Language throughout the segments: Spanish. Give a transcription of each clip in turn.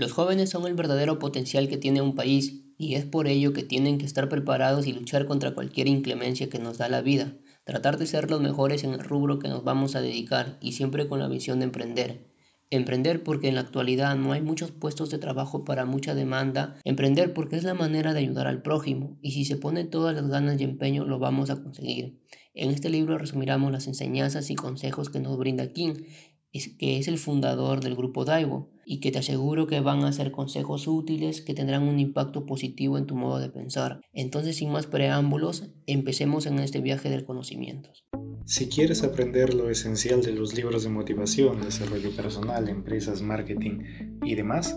Los jóvenes son el verdadero potencial que tiene un país y es por ello que tienen que estar preparados y luchar contra cualquier inclemencia que nos da la vida, tratar de ser los mejores en el rubro que nos vamos a dedicar y siempre con la visión de emprender. Emprender porque en la actualidad no hay muchos puestos de trabajo para mucha demanda. Emprender porque es la manera de ayudar al prójimo y si se pone todas las ganas y empeño lo vamos a conseguir. En este libro resumiremos las enseñanzas y consejos que nos brinda King que es el fundador del grupo Daiwo y que te aseguro que van a ser consejos útiles que tendrán un impacto positivo en tu modo de pensar. Entonces, sin más preámbulos, empecemos en este viaje del conocimiento. Si quieres aprender lo esencial de los libros de motivación, desarrollo personal, empresas, marketing y demás,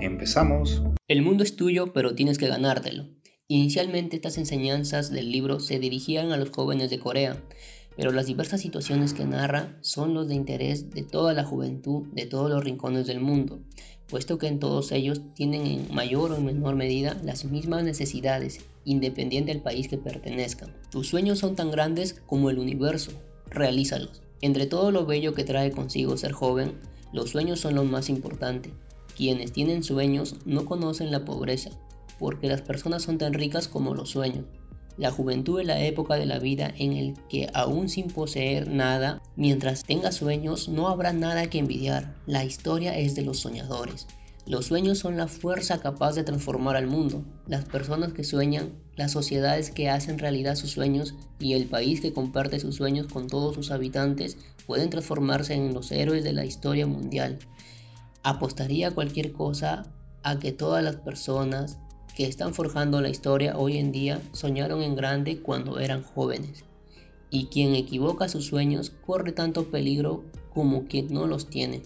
empezamos. El mundo es tuyo, pero tienes que ganártelo. Inicialmente estas enseñanzas del libro se dirigían a los jóvenes de Corea, pero las diversas situaciones que narra son los de interés de toda la juventud de todos los rincones del mundo, puesto que en todos ellos tienen en mayor o menor medida las mismas necesidades, independiente del país que pertenezcan. Tus sueños son tan grandes como el universo, realízalos. Entre todo lo bello que trae consigo ser joven, los sueños son lo más importante. Quienes tienen sueños no conocen la pobreza, porque las personas son tan ricas como los sueños. La juventud es la época de la vida en el que aún sin poseer nada, mientras tenga sueños no habrá nada que envidiar. La historia es de los soñadores. Los sueños son la fuerza capaz de transformar al mundo. Las personas que sueñan, las sociedades que hacen realidad sus sueños y el país que comparte sus sueños con todos sus habitantes pueden transformarse en los héroes de la historia mundial. Apostaría cualquier cosa a que todas las personas que están forjando la historia hoy en día soñaron en grande cuando eran jóvenes. Y quien equivoca sus sueños corre tanto peligro como quien no los tiene.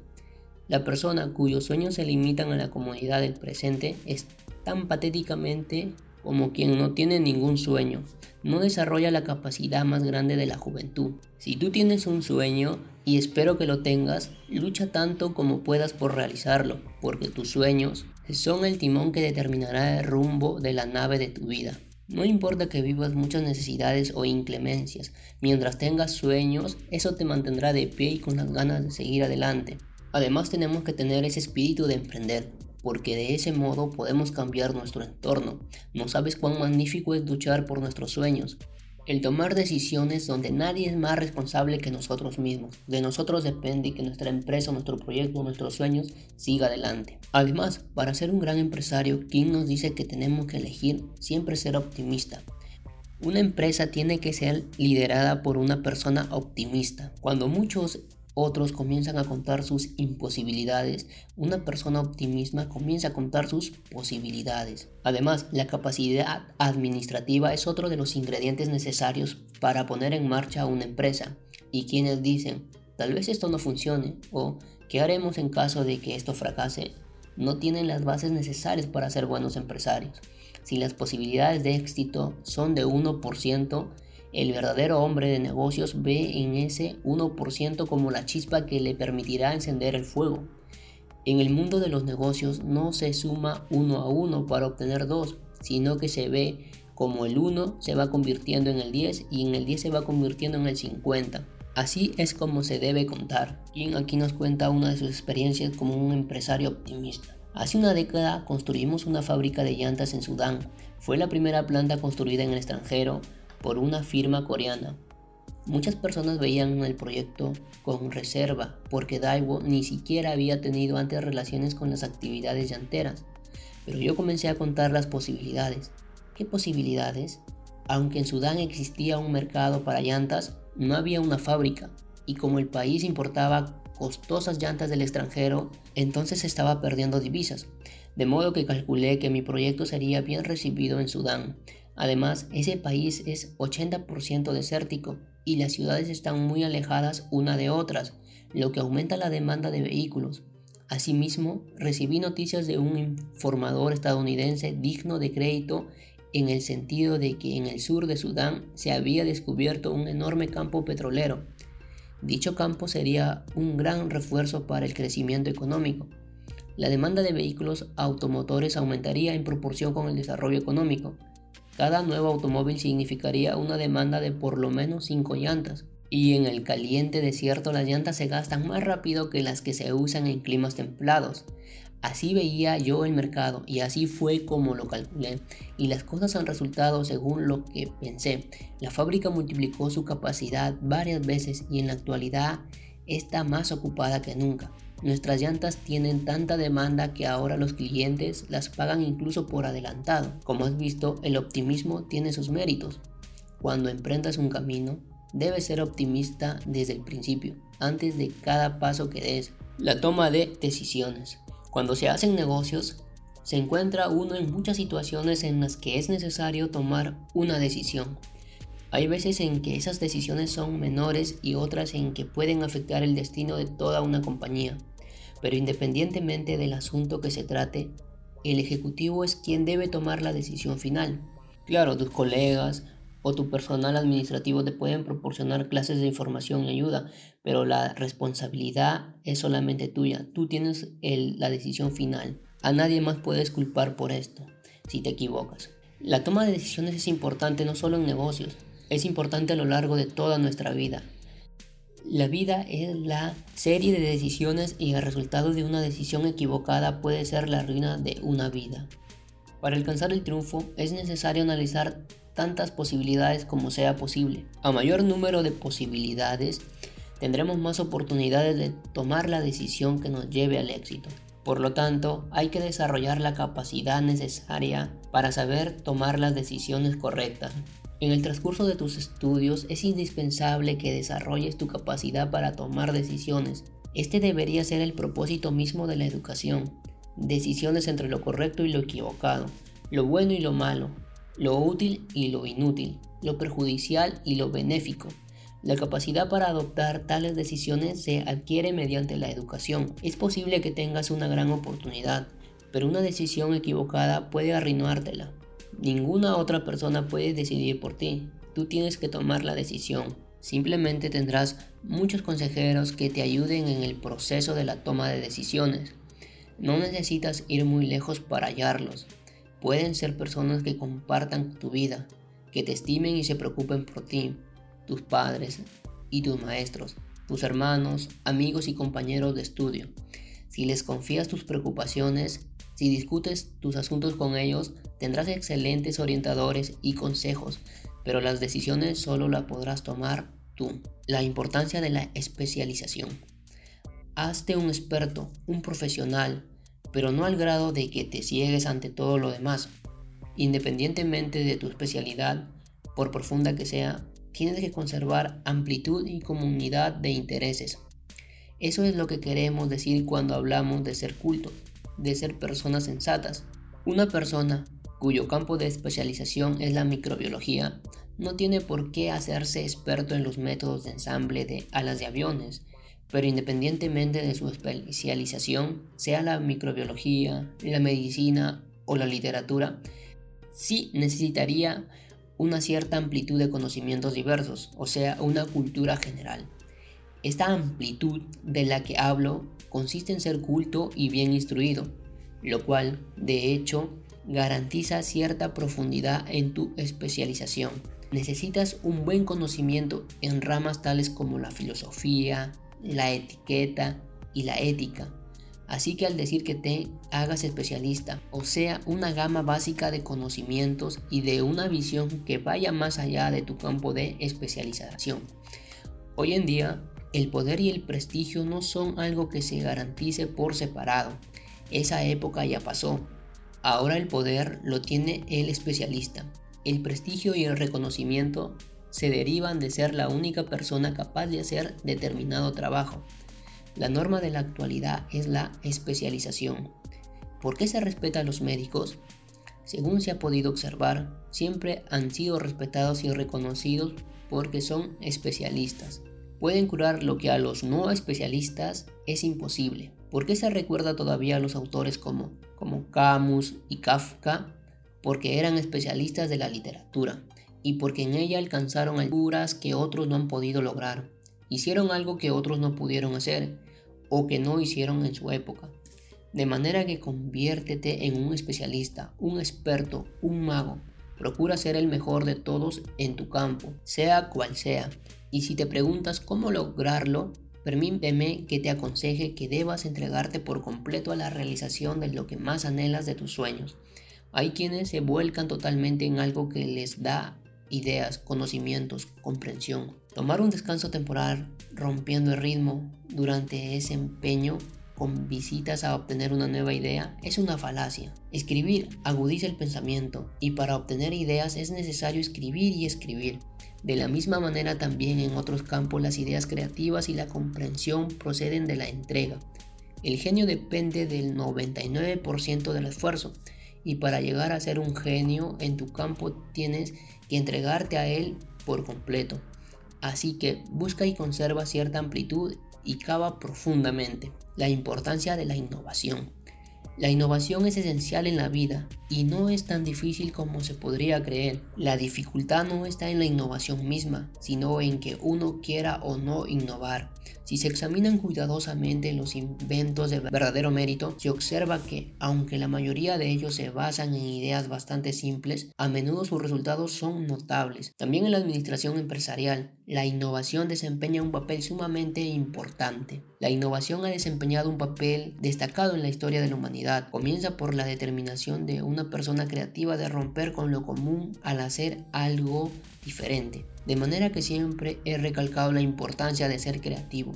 La persona cuyos sueños se limitan a la comodidad del presente es tan patéticamente como quien no tiene ningún sueño, no desarrolla la capacidad más grande de la juventud. Si tú tienes un sueño, y espero que lo tengas, lucha tanto como puedas por realizarlo, porque tus sueños son el timón que determinará el rumbo de la nave de tu vida. No importa que vivas muchas necesidades o inclemencias, mientras tengas sueños, eso te mantendrá de pie y con las ganas de seguir adelante. Además tenemos que tener ese espíritu de emprender, porque de ese modo podemos cambiar nuestro entorno. No sabes cuán magnífico es luchar por nuestros sueños. El tomar decisiones donde nadie es más responsable que nosotros mismos. De nosotros depende que nuestra empresa, nuestro proyecto, nuestros sueños siga adelante. Además, para ser un gran empresario, King nos dice que tenemos que elegir siempre ser optimista. Una empresa tiene que ser liderada por una persona optimista. Cuando muchos otros comienzan a contar sus imposibilidades, una persona optimista comienza a contar sus posibilidades. Además, la capacidad administrativa es otro de los ingredientes necesarios para poner en marcha una empresa. Y quienes dicen, tal vez esto no funcione o ¿qué haremos en caso de que esto fracase? No tienen las bases necesarias para ser buenos empresarios. Si las posibilidades de éxito son de 1%, el verdadero hombre de negocios ve en ese 1% como la chispa que le permitirá encender el fuego. En el mundo de los negocios no se suma uno a uno para obtener dos, sino que se ve como el 1 se va convirtiendo en el 10 y en el 10 se va convirtiendo en el 50. Así es como se debe contar. Quien aquí nos cuenta una de sus experiencias como un empresario optimista. Hace una década construimos una fábrica de llantas en Sudán. Fue la primera planta construida en el extranjero por una firma coreana. Muchas personas veían el proyecto con reserva porque Daiwo ni siquiera había tenido antes relaciones con las actividades llanteras. Pero yo comencé a contar las posibilidades. ¿Qué posibilidades? Aunque en Sudán existía un mercado para llantas, no había una fábrica. Y como el país importaba costosas llantas del extranjero, entonces estaba perdiendo divisas. De modo que calculé que mi proyecto sería bien recibido en Sudán Además, ese país es 80% desértico y las ciudades están muy alejadas una de otras, lo que aumenta la demanda de vehículos. Asimismo, recibí noticias de un informador estadounidense digno de crédito en el sentido de que en el sur de Sudán se había descubierto un enorme campo petrolero. Dicho campo sería un gran refuerzo para el crecimiento económico. La demanda de vehículos automotores aumentaría en proporción con el desarrollo económico. Cada nuevo automóvil significaría una demanda de por lo menos 5 llantas. Y en el caliente desierto las llantas se gastan más rápido que las que se usan en climas templados. Así veía yo el mercado y así fue como lo calculé. Y las cosas han resultado según lo que pensé. La fábrica multiplicó su capacidad varias veces y en la actualidad está más ocupada que nunca. Nuestras llantas tienen tanta demanda que ahora los clientes las pagan incluso por adelantado. Como has visto, el optimismo tiene sus méritos. Cuando emprendas un camino, debes ser optimista desde el principio, antes de cada paso que des. La toma de decisiones. Cuando se hacen negocios, se encuentra uno en muchas situaciones en las que es necesario tomar una decisión. Hay veces en que esas decisiones son menores y otras en que pueden afectar el destino de toda una compañía. Pero independientemente del asunto que se trate, el ejecutivo es quien debe tomar la decisión final. Claro, tus colegas o tu personal administrativo te pueden proporcionar clases de información y ayuda, pero la responsabilidad es solamente tuya. Tú tienes la decisión final. A nadie más puedes culpar por esto si te equivocas. La toma de decisiones es importante no solo en negocios, es importante a lo largo de toda nuestra vida. La vida es la serie de decisiones y el resultado de una decisión equivocada puede ser la ruina de una vida. Para alcanzar el triunfo es necesario analizar tantas posibilidades como sea posible. A mayor número de posibilidades, tendremos más oportunidades de tomar la decisión que nos lleve al éxito. Por lo tanto, hay que desarrollar la capacidad necesaria para saber tomar las decisiones correctas. En el transcurso de tus estudios es indispensable que desarrolles tu capacidad para tomar decisiones. Este debería ser el propósito mismo de la educación. Decisiones entre lo correcto y lo equivocado, lo bueno y lo malo, lo útil y lo inútil, lo perjudicial y lo benéfico. La capacidad para adoptar tales decisiones se adquiere mediante la educación. Es posible que tengas una gran oportunidad, pero una decisión equivocada puede arruinártela. Ninguna otra persona puede decidir por ti. Tú tienes que tomar la decisión. Simplemente tendrás muchos consejeros que te ayuden en el proceso de la toma de decisiones. No necesitas ir muy lejos para hallarlos. Pueden ser personas que compartan tu vida, que te estimen y se preocupen por ti, tus padres y tus maestros, tus hermanos, amigos y compañeros de estudio. Si les confías tus preocupaciones, si discutes tus asuntos con ellos, tendrás excelentes orientadores y consejos, pero las decisiones solo las podrás tomar tú. La importancia de la especialización. Hazte un experto, un profesional, pero no al grado de que te ciegues ante todo lo demás. Independientemente de tu especialidad, por profunda que sea, tienes que conservar amplitud y comunidad de intereses. Eso es lo que queremos decir cuando hablamos de ser culto, de ser personas sensatas. Una persona cuyo campo de especialización es la microbiología no tiene por qué hacerse experto en los métodos de ensamble de alas de aviones, pero independientemente de su especialización, sea la microbiología, la medicina o la literatura, sí necesitaría una cierta amplitud de conocimientos diversos, o sea, una cultura general. Esta amplitud de la que hablo consiste en ser culto y bien instruido, lo cual, de hecho, garantiza cierta profundidad en tu especialización. Necesitas un buen conocimiento en ramas tales como la filosofía, la etiqueta y la ética. Así que al decir que te hagas especialista, o sea, una gama básica de conocimientos y de una visión que vaya más allá de tu campo de especialización. Hoy en día, el poder y el prestigio no son algo que se garantice por separado. Esa época ya pasó. Ahora el poder lo tiene el especialista. El prestigio y el reconocimiento se derivan de ser la única persona capaz de hacer determinado trabajo. La norma de la actualidad es la especialización. ¿Por qué se respeta a los médicos? Según se ha podido observar, siempre han sido respetados y reconocidos porque son especialistas. Pueden curar lo que a los no especialistas es imposible. ¿Por qué se recuerda todavía a los autores como, como Camus y Kafka? Porque eran especialistas de la literatura y porque en ella alcanzaron alturas que otros no han podido lograr. Hicieron algo que otros no pudieron hacer o que no hicieron en su época. De manera que conviértete en un especialista, un experto, un mago. Procura ser el mejor de todos en tu campo, sea cual sea. Y si te preguntas cómo lograrlo, permíteme que te aconseje que debas entregarte por completo a la realización de lo que más anhelas de tus sueños. Hay quienes se vuelcan totalmente en algo que les da ideas, conocimientos, comprensión. Tomar un descanso temporal rompiendo el ritmo durante ese empeño con visitas a obtener una nueva idea es una falacia. Escribir agudiza el pensamiento y para obtener ideas es necesario escribir y escribir. De la misma manera también en otros campos las ideas creativas y la comprensión proceden de la entrega. El genio depende del 99% del esfuerzo y para llegar a ser un genio en tu campo tienes que entregarte a él por completo. Así que busca y conserva cierta amplitud y cava profundamente la importancia de la innovación. La innovación es esencial en la vida y no es tan difícil como se podría creer. La dificultad no está en la innovación misma, sino en que uno quiera o no innovar. Si se examinan cuidadosamente los inventos de verdadero mérito, se observa que, aunque la mayoría de ellos se basan en ideas bastante simples, a menudo sus resultados son notables. También en la administración empresarial, la innovación desempeña un papel sumamente importante. La innovación ha desempeñado un papel destacado en la historia de la humanidad. Comienza por la determinación de una persona creativa de romper con lo común al hacer algo diferente. De manera que siempre he recalcado la importancia de ser creativo.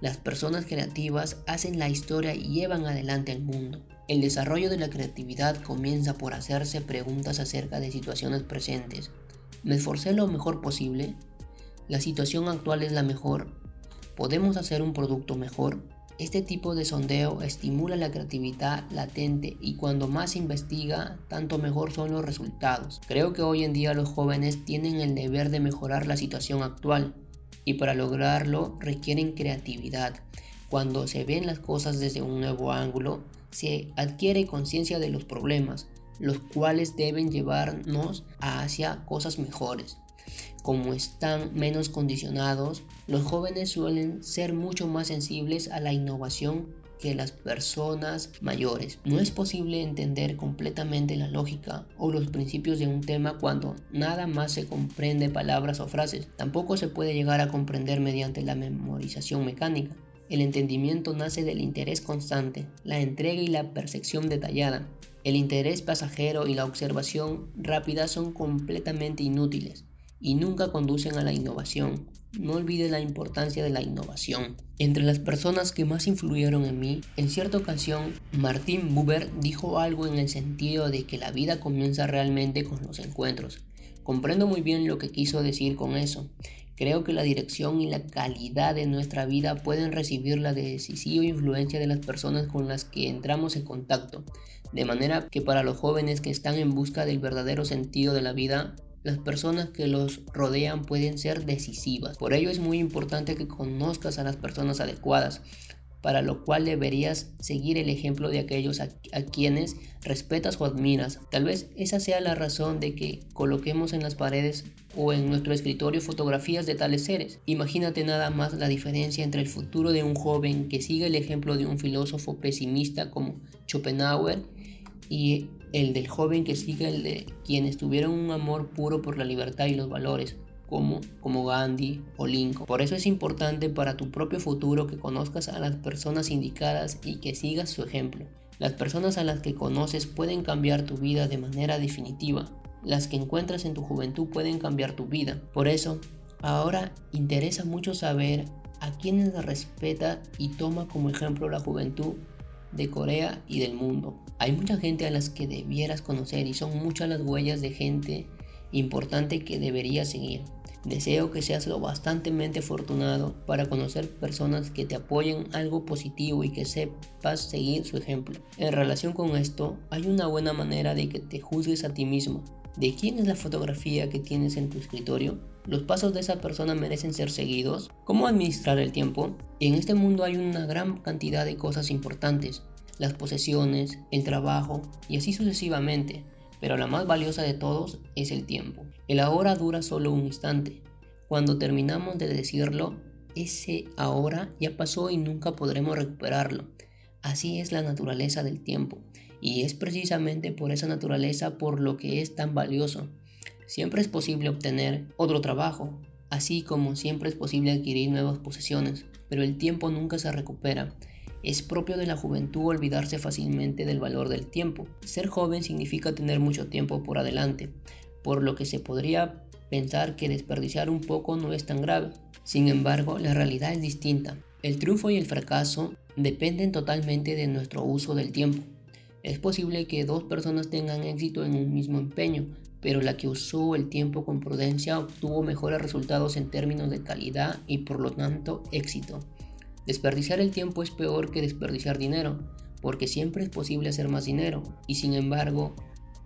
Las personas creativas hacen la historia y llevan adelante el mundo. El desarrollo de la creatividad comienza por hacerse preguntas acerca de situaciones presentes. ¿Me esforcé lo mejor posible? ¿La situación actual es la mejor? ¿Podemos hacer un producto mejor? Este tipo de sondeo estimula la creatividad latente y cuando más se investiga, tanto mejor son los resultados. Creo que hoy en día los jóvenes tienen el deber de mejorar la situación actual y para lograrlo requieren creatividad. Cuando se ven las cosas desde un nuevo ángulo, se adquiere conciencia de los problemas, los cuales deben llevarnos hacia cosas mejores. Como están menos condicionados, los jóvenes suelen ser mucho más sensibles a la innovación que las personas mayores. No es posible entender completamente la lógica o los principios de un tema cuando nada más se comprende palabras o frases. Tampoco se puede llegar a comprender mediante la memorización mecánica. El entendimiento nace del interés constante, la entrega y la percepción detallada. El interés pasajero y la observación rápida son completamente inútiles y nunca conducen a la innovación. No olvide la importancia de la innovación. Entre las personas que más influyeron en mí, en cierta ocasión, Martin Buber dijo algo en el sentido de que la vida comienza realmente con los encuentros. Comprendo muy bien lo que quiso decir con eso. Creo que la dirección y la calidad de nuestra vida pueden recibir la decisiva influencia de las personas con las que entramos en contacto. De manera que para los jóvenes que están en busca del verdadero sentido de la vida, las personas que los rodean pueden ser decisivas. Por ello es muy importante que conozcas a las personas adecuadas, para lo cual deberías seguir el ejemplo de aquellos a, quienes respetas o admiras. Tal vez esa sea la razón de que coloquemos en las paredes o en nuestro escritorio fotografías de tales seres. Imagínate nada más la diferencia entre el futuro de un joven que sigue el ejemplo de un filósofo pesimista como Schopenhauer y el del joven que sigue el de quienes tuvieron un amor puro por la libertad y los valores, como, como Gandhi o Lincoln. Por eso es importante para tu propio futuro que conozcas a las personas indicadas y que sigas su ejemplo. Las personas a las que conoces pueden cambiar tu vida de manera definitiva. Las que encuentras en tu juventud pueden cambiar tu vida. Por eso, ahora interesa mucho saber a quienes respeta y toma como ejemplo la juventud de Corea y del mundo. Hay mucha gente a las que debieras conocer y son muchas las huellas de gente importante que deberías seguir. Deseo que seas lo bastantemente afortunado para conocer personas que te apoyen algo positivo y que sepas seguir su ejemplo. En relación con esto, hay una buena manera de que te juzgues a ti mismo. ¿De quién es la fotografía que tienes en tu escritorio? ¿Los pasos de esa persona merecen ser seguidos? ¿Cómo administrar el tiempo? En este mundo hay una gran cantidad de cosas importantes. Las posesiones, el trabajo y así sucesivamente pero la más valiosa de todos es el tiempo. El ahora dura solo un instante. Cuando terminamos de decirlo, ese ahora ya pasó y nunca podremos recuperarlo. Así es la naturaleza del tiempo, y es precisamente por esa naturaleza por lo que es tan valioso. Siempre es posible obtener otro trabajo, así como siempre es posible adquirir nuevas posesiones, pero el tiempo nunca se recupera. Es propio de la juventud olvidarse fácilmente del valor del tiempo. Ser joven significa tener mucho tiempo por adelante, por lo que se podría pensar que desperdiciar un poco no es tan grave. Sin embargo, la realidad es distinta. El triunfo y el fracaso dependen totalmente de nuestro uso del tiempo. Es posible que dos personas tengan éxito en un mismo empeño, pero la que usó el tiempo con prudencia obtuvo mejores resultados en términos de calidad y por lo tanto éxito. Desperdiciar el tiempo es peor que desperdiciar dinero, porque siempre es posible hacer más dinero, y sin embargo,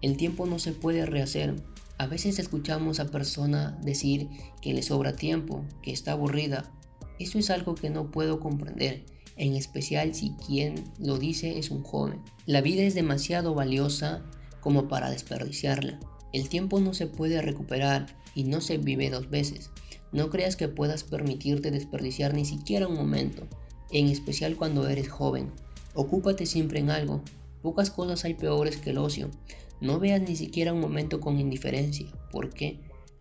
el tiempo no se puede rehacer. A veces escuchamos a personas decir que le sobra tiempo, que está aburrida. Eso es algo que no puedo comprender, en especial si quien lo dice es un joven. La vida es demasiado valiosa como para desperdiciarla. El tiempo no se puede recuperar y no se vive dos veces. No creas que puedas permitirte desperdiciar ni siquiera un momento, en especial cuando eres joven. Ocúpate siempre en algo. Pocas cosas hay peores que el ocio. No veas ni siquiera un momento con indiferencia, porque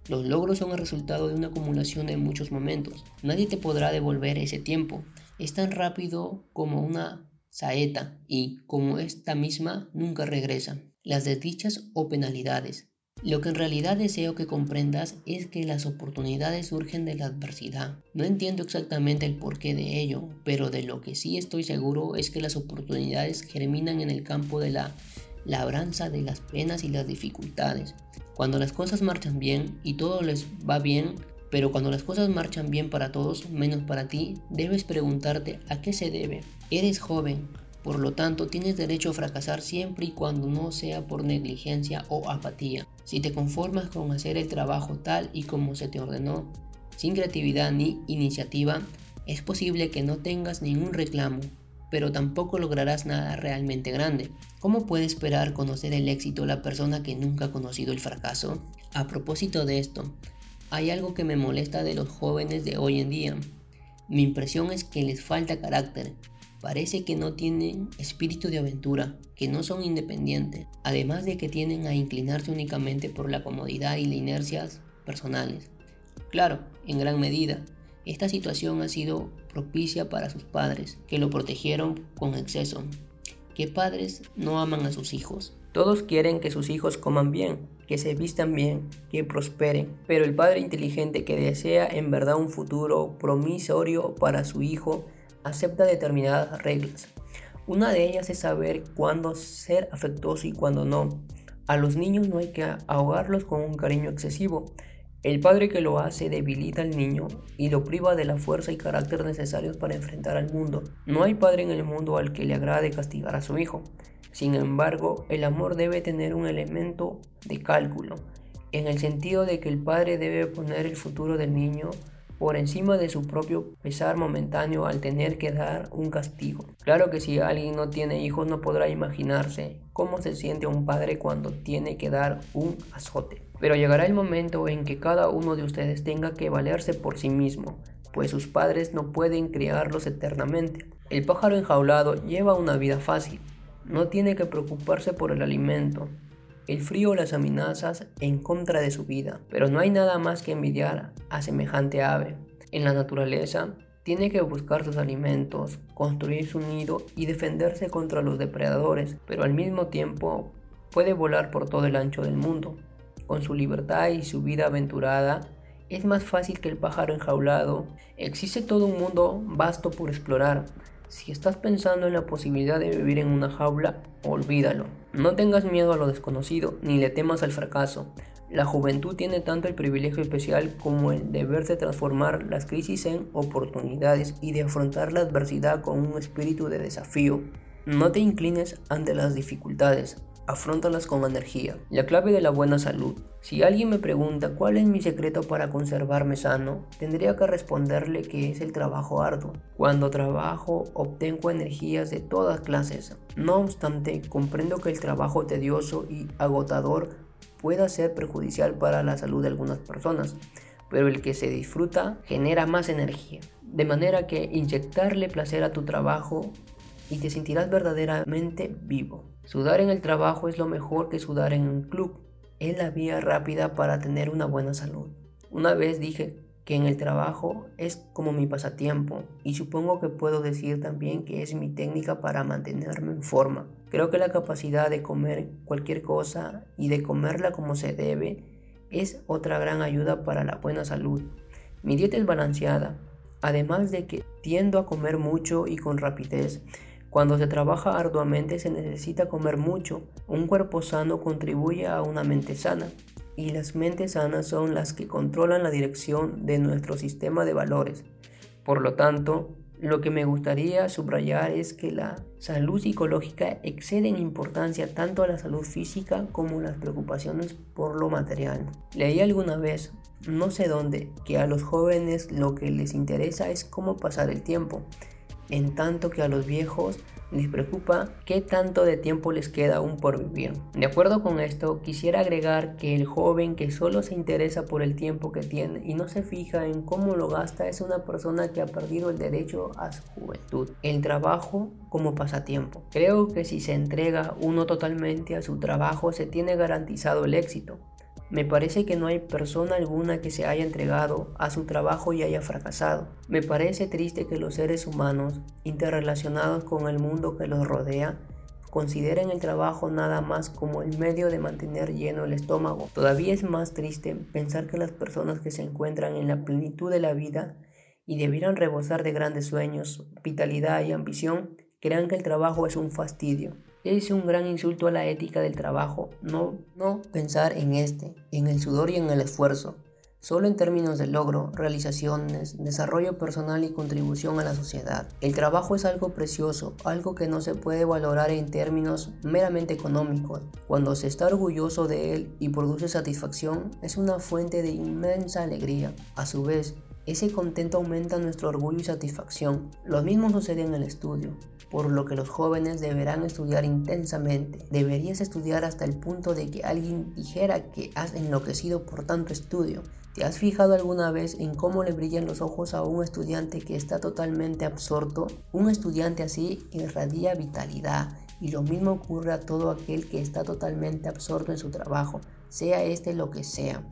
los logros son el resultado de una acumulación de muchos momentos. Nadie te podrá devolver ese tiempo. Es tan rápido como una saeta y, como esta misma, nunca regresa. Las desdichas o penalidades lo que en realidad deseo que comprendas es que las oportunidades surgen de la adversidad. No entiendo exactamente el porqué de ello, pero de lo que sí estoy seguro es que las oportunidades germinan en el campo de la labranza de las penas y las dificultades. Cuando las cosas marchan bien y todo les va bien, pero cuando las cosas marchan bien para todos, menos para ti, debes preguntarte a qué se debe. Eres joven, por lo tanto, tienes derecho a fracasar siempre y cuando no sea por negligencia o apatía. Si te conformas con hacer el trabajo tal y como se te ordenó, sin creatividad ni iniciativa, es posible que no tengas ningún reclamo, pero tampoco lograrás nada realmente grande. ¿Cómo puede esperar conocer el éxito la persona que nunca ha conocido el fracaso? A propósito de esto, hay algo que me molesta de los jóvenes de hoy en día. Mi impresión es que les falta carácter, Parece que no tienen espíritu de aventura, que no son independientes, además de que tienden a inclinarse únicamente por la comodidad y las inercias personales. Claro, en gran medida, esta situación ha sido propicia para sus padres, que lo protegieron con exceso. ¿Qué padres no aman a sus hijos? Todos quieren que sus hijos coman bien, que se vistan bien, que prosperen, pero el padre inteligente que desea en verdad un futuro promisorio para su hijo acepta determinadas reglas. Una de ellas es saber cuándo ser afectuoso y cuándo no. A los niños no hay que ahogarlos con un cariño excesivo. El padre que lo hace debilita al niño y lo priva de la fuerza y carácter necesarios para enfrentar al mundo. No hay padre en el mundo al que le agrade castigar a su hijo. Sin embargo, el amor debe tener un elemento de cálculo, en el sentido de que el padre debe poner el futuro del niño por encima de su propio pesar momentáneo al tener que dar un castigo. Claro que si alguien no tiene hijos no podrá imaginarse cómo se siente un padre cuando tiene que dar un azote. Pero llegará el momento en que cada uno de ustedes tenga que valerse por sí mismo, pues sus padres no pueden criarlos eternamente. El pájaro enjaulado lleva una vida fácil, no tiene que preocuparse por el alimento, el frío o las amenazas en contra de su vida, pero no hay nada más que envidiar a semejante ave. En la naturaleza, tiene que buscar sus alimentos, construir su nido y defenderse contra los depredadores, pero al mismo tiempo puede volar por todo el ancho del mundo. Con su libertad y su vida aventurada, es más fácil que el pájaro enjaulado. Existe todo un mundo vasto por explorar, si estás pensando en la posibilidad de vivir en una jaula, olvídalo. No tengas miedo a lo desconocido ni le temas al fracaso. La juventud tiene tanto el privilegio especial como el deber de transformar las crisis en oportunidades y de afrontar la adversidad con un espíritu de desafío. No te inclines ante las dificultades, afrontalas con energía. La clave de la buena salud. Si alguien me pregunta cuál es mi secreto para conservarme sano, tendría que responderle que es el trabajo arduo. Cuando trabajo obtengo energías de todas clases. No obstante, comprendo que el trabajo tedioso y agotador pueda ser perjudicial para la salud de algunas personas, pero el que se disfruta genera más energía. De manera que inyectarle placer a tu trabajo y te sentirás verdaderamente vivo. Sudar en el trabajo es lo mejor que sudar en un club. Es la vía rápida para tener una buena salud. Una vez dije que en el trabajo es como mi pasatiempo y supongo que puedo decir también que es mi técnica para mantenerme en forma. Creo que la capacidad de comer cualquier cosa y de comerla como se debe es otra gran ayuda para la buena salud. Mi dieta es balanceada, además de que tiendo a comer mucho y con rapidez. Cuando se trabaja arduamente se necesita comer mucho. Un cuerpo sano contribuye a una mente sana y las mentes sanas son las que controlan la dirección de nuestro sistema de valores. Por lo tanto, lo que me gustaría subrayar es que la salud psicológica excede en importancia tanto a la salud física como las preocupaciones por lo material. Leí alguna vez, no sé dónde, que a los jóvenes lo que les interesa es cómo pasar el tiempo, en tanto que a los viejos les preocupa qué tanto de tiempo les queda aún por vivir. De acuerdo con esto, quisiera agregar que el joven que solo se interesa por el tiempo que tiene y no se fija en cómo lo gasta es una persona que ha perdido el derecho a su juventud. El trabajo como pasatiempo. Creo que si se entrega uno totalmente a su trabajo se tiene garantizado el éxito. Me parece que no hay persona alguna que se haya entregado a su trabajo y haya fracasado. Me parece triste que los seres humanos, interrelacionados con el mundo que los rodea, consideren el trabajo nada más como el medio de mantener lleno el estómago. Todavía es más triste pensar que las personas que se encuentran en la plenitud de la vida y debieran rebosar de grandes sueños, vitalidad y ambición, crean que el trabajo es un fastidio. Es un gran insulto a la ética del trabajo no, no pensar en este, en el sudor y en el esfuerzo, solo en términos de logro, realizaciones, desarrollo personal y contribución a la sociedad. El trabajo es algo precioso, algo que no se puede valorar en términos meramente económicos. Cuando se está orgulloso de él y produce satisfacción, es una fuente de inmensa alegría. A su vez, ese contento aumenta nuestro orgullo y satisfacción. Lo mismo sucede en el estudio, por lo que los jóvenes deberán estudiar intensamente. Deberías estudiar hasta el punto de que alguien dijera que has enloquecido por tanto estudio. ¿Te has fijado alguna vez en cómo le brillan los ojos a un estudiante que está totalmente absorto? Un estudiante así irradia vitalidad y lo mismo ocurre a todo aquel que está totalmente absorto en su trabajo, sea este lo que sea.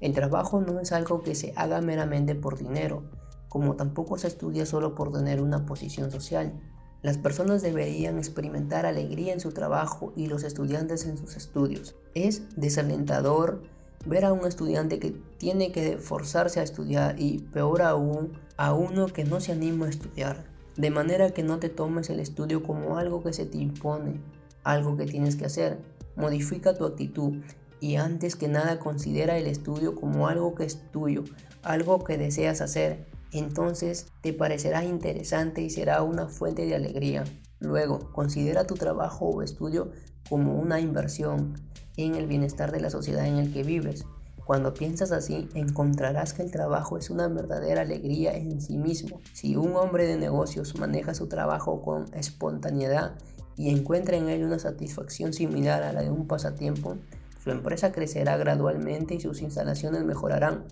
El trabajo no es algo que se haga meramente por dinero, como tampoco se estudia solo por tener una posición social. Las personas deberían experimentar alegría en su trabajo y los estudiantes en sus estudios. Es desalentador ver a un estudiante que tiene que forzarse a estudiar y peor aún a uno que no se anima a estudiar. De manera que no te tomes el estudio como algo que se te impone, algo que tienes que hacer. Modifica tu actitud y antes que nada considera el estudio como algo que es tuyo, algo que deseas hacer. Entonces te parecerá interesante y será una fuente de alegría. Luego, considera tu trabajo o estudio como una inversión en el bienestar de la sociedad en el que vives. Cuando piensas así, encontrarás que el trabajo es una verdadera alegría en sí mismo. Si un hombre de negocios maneja su trabajo con espontaneidad y encuentra en él una satisfacción similar a la de un pasatiempo, su empresa crecerá gradualmente y sus instalaciones mejorarán.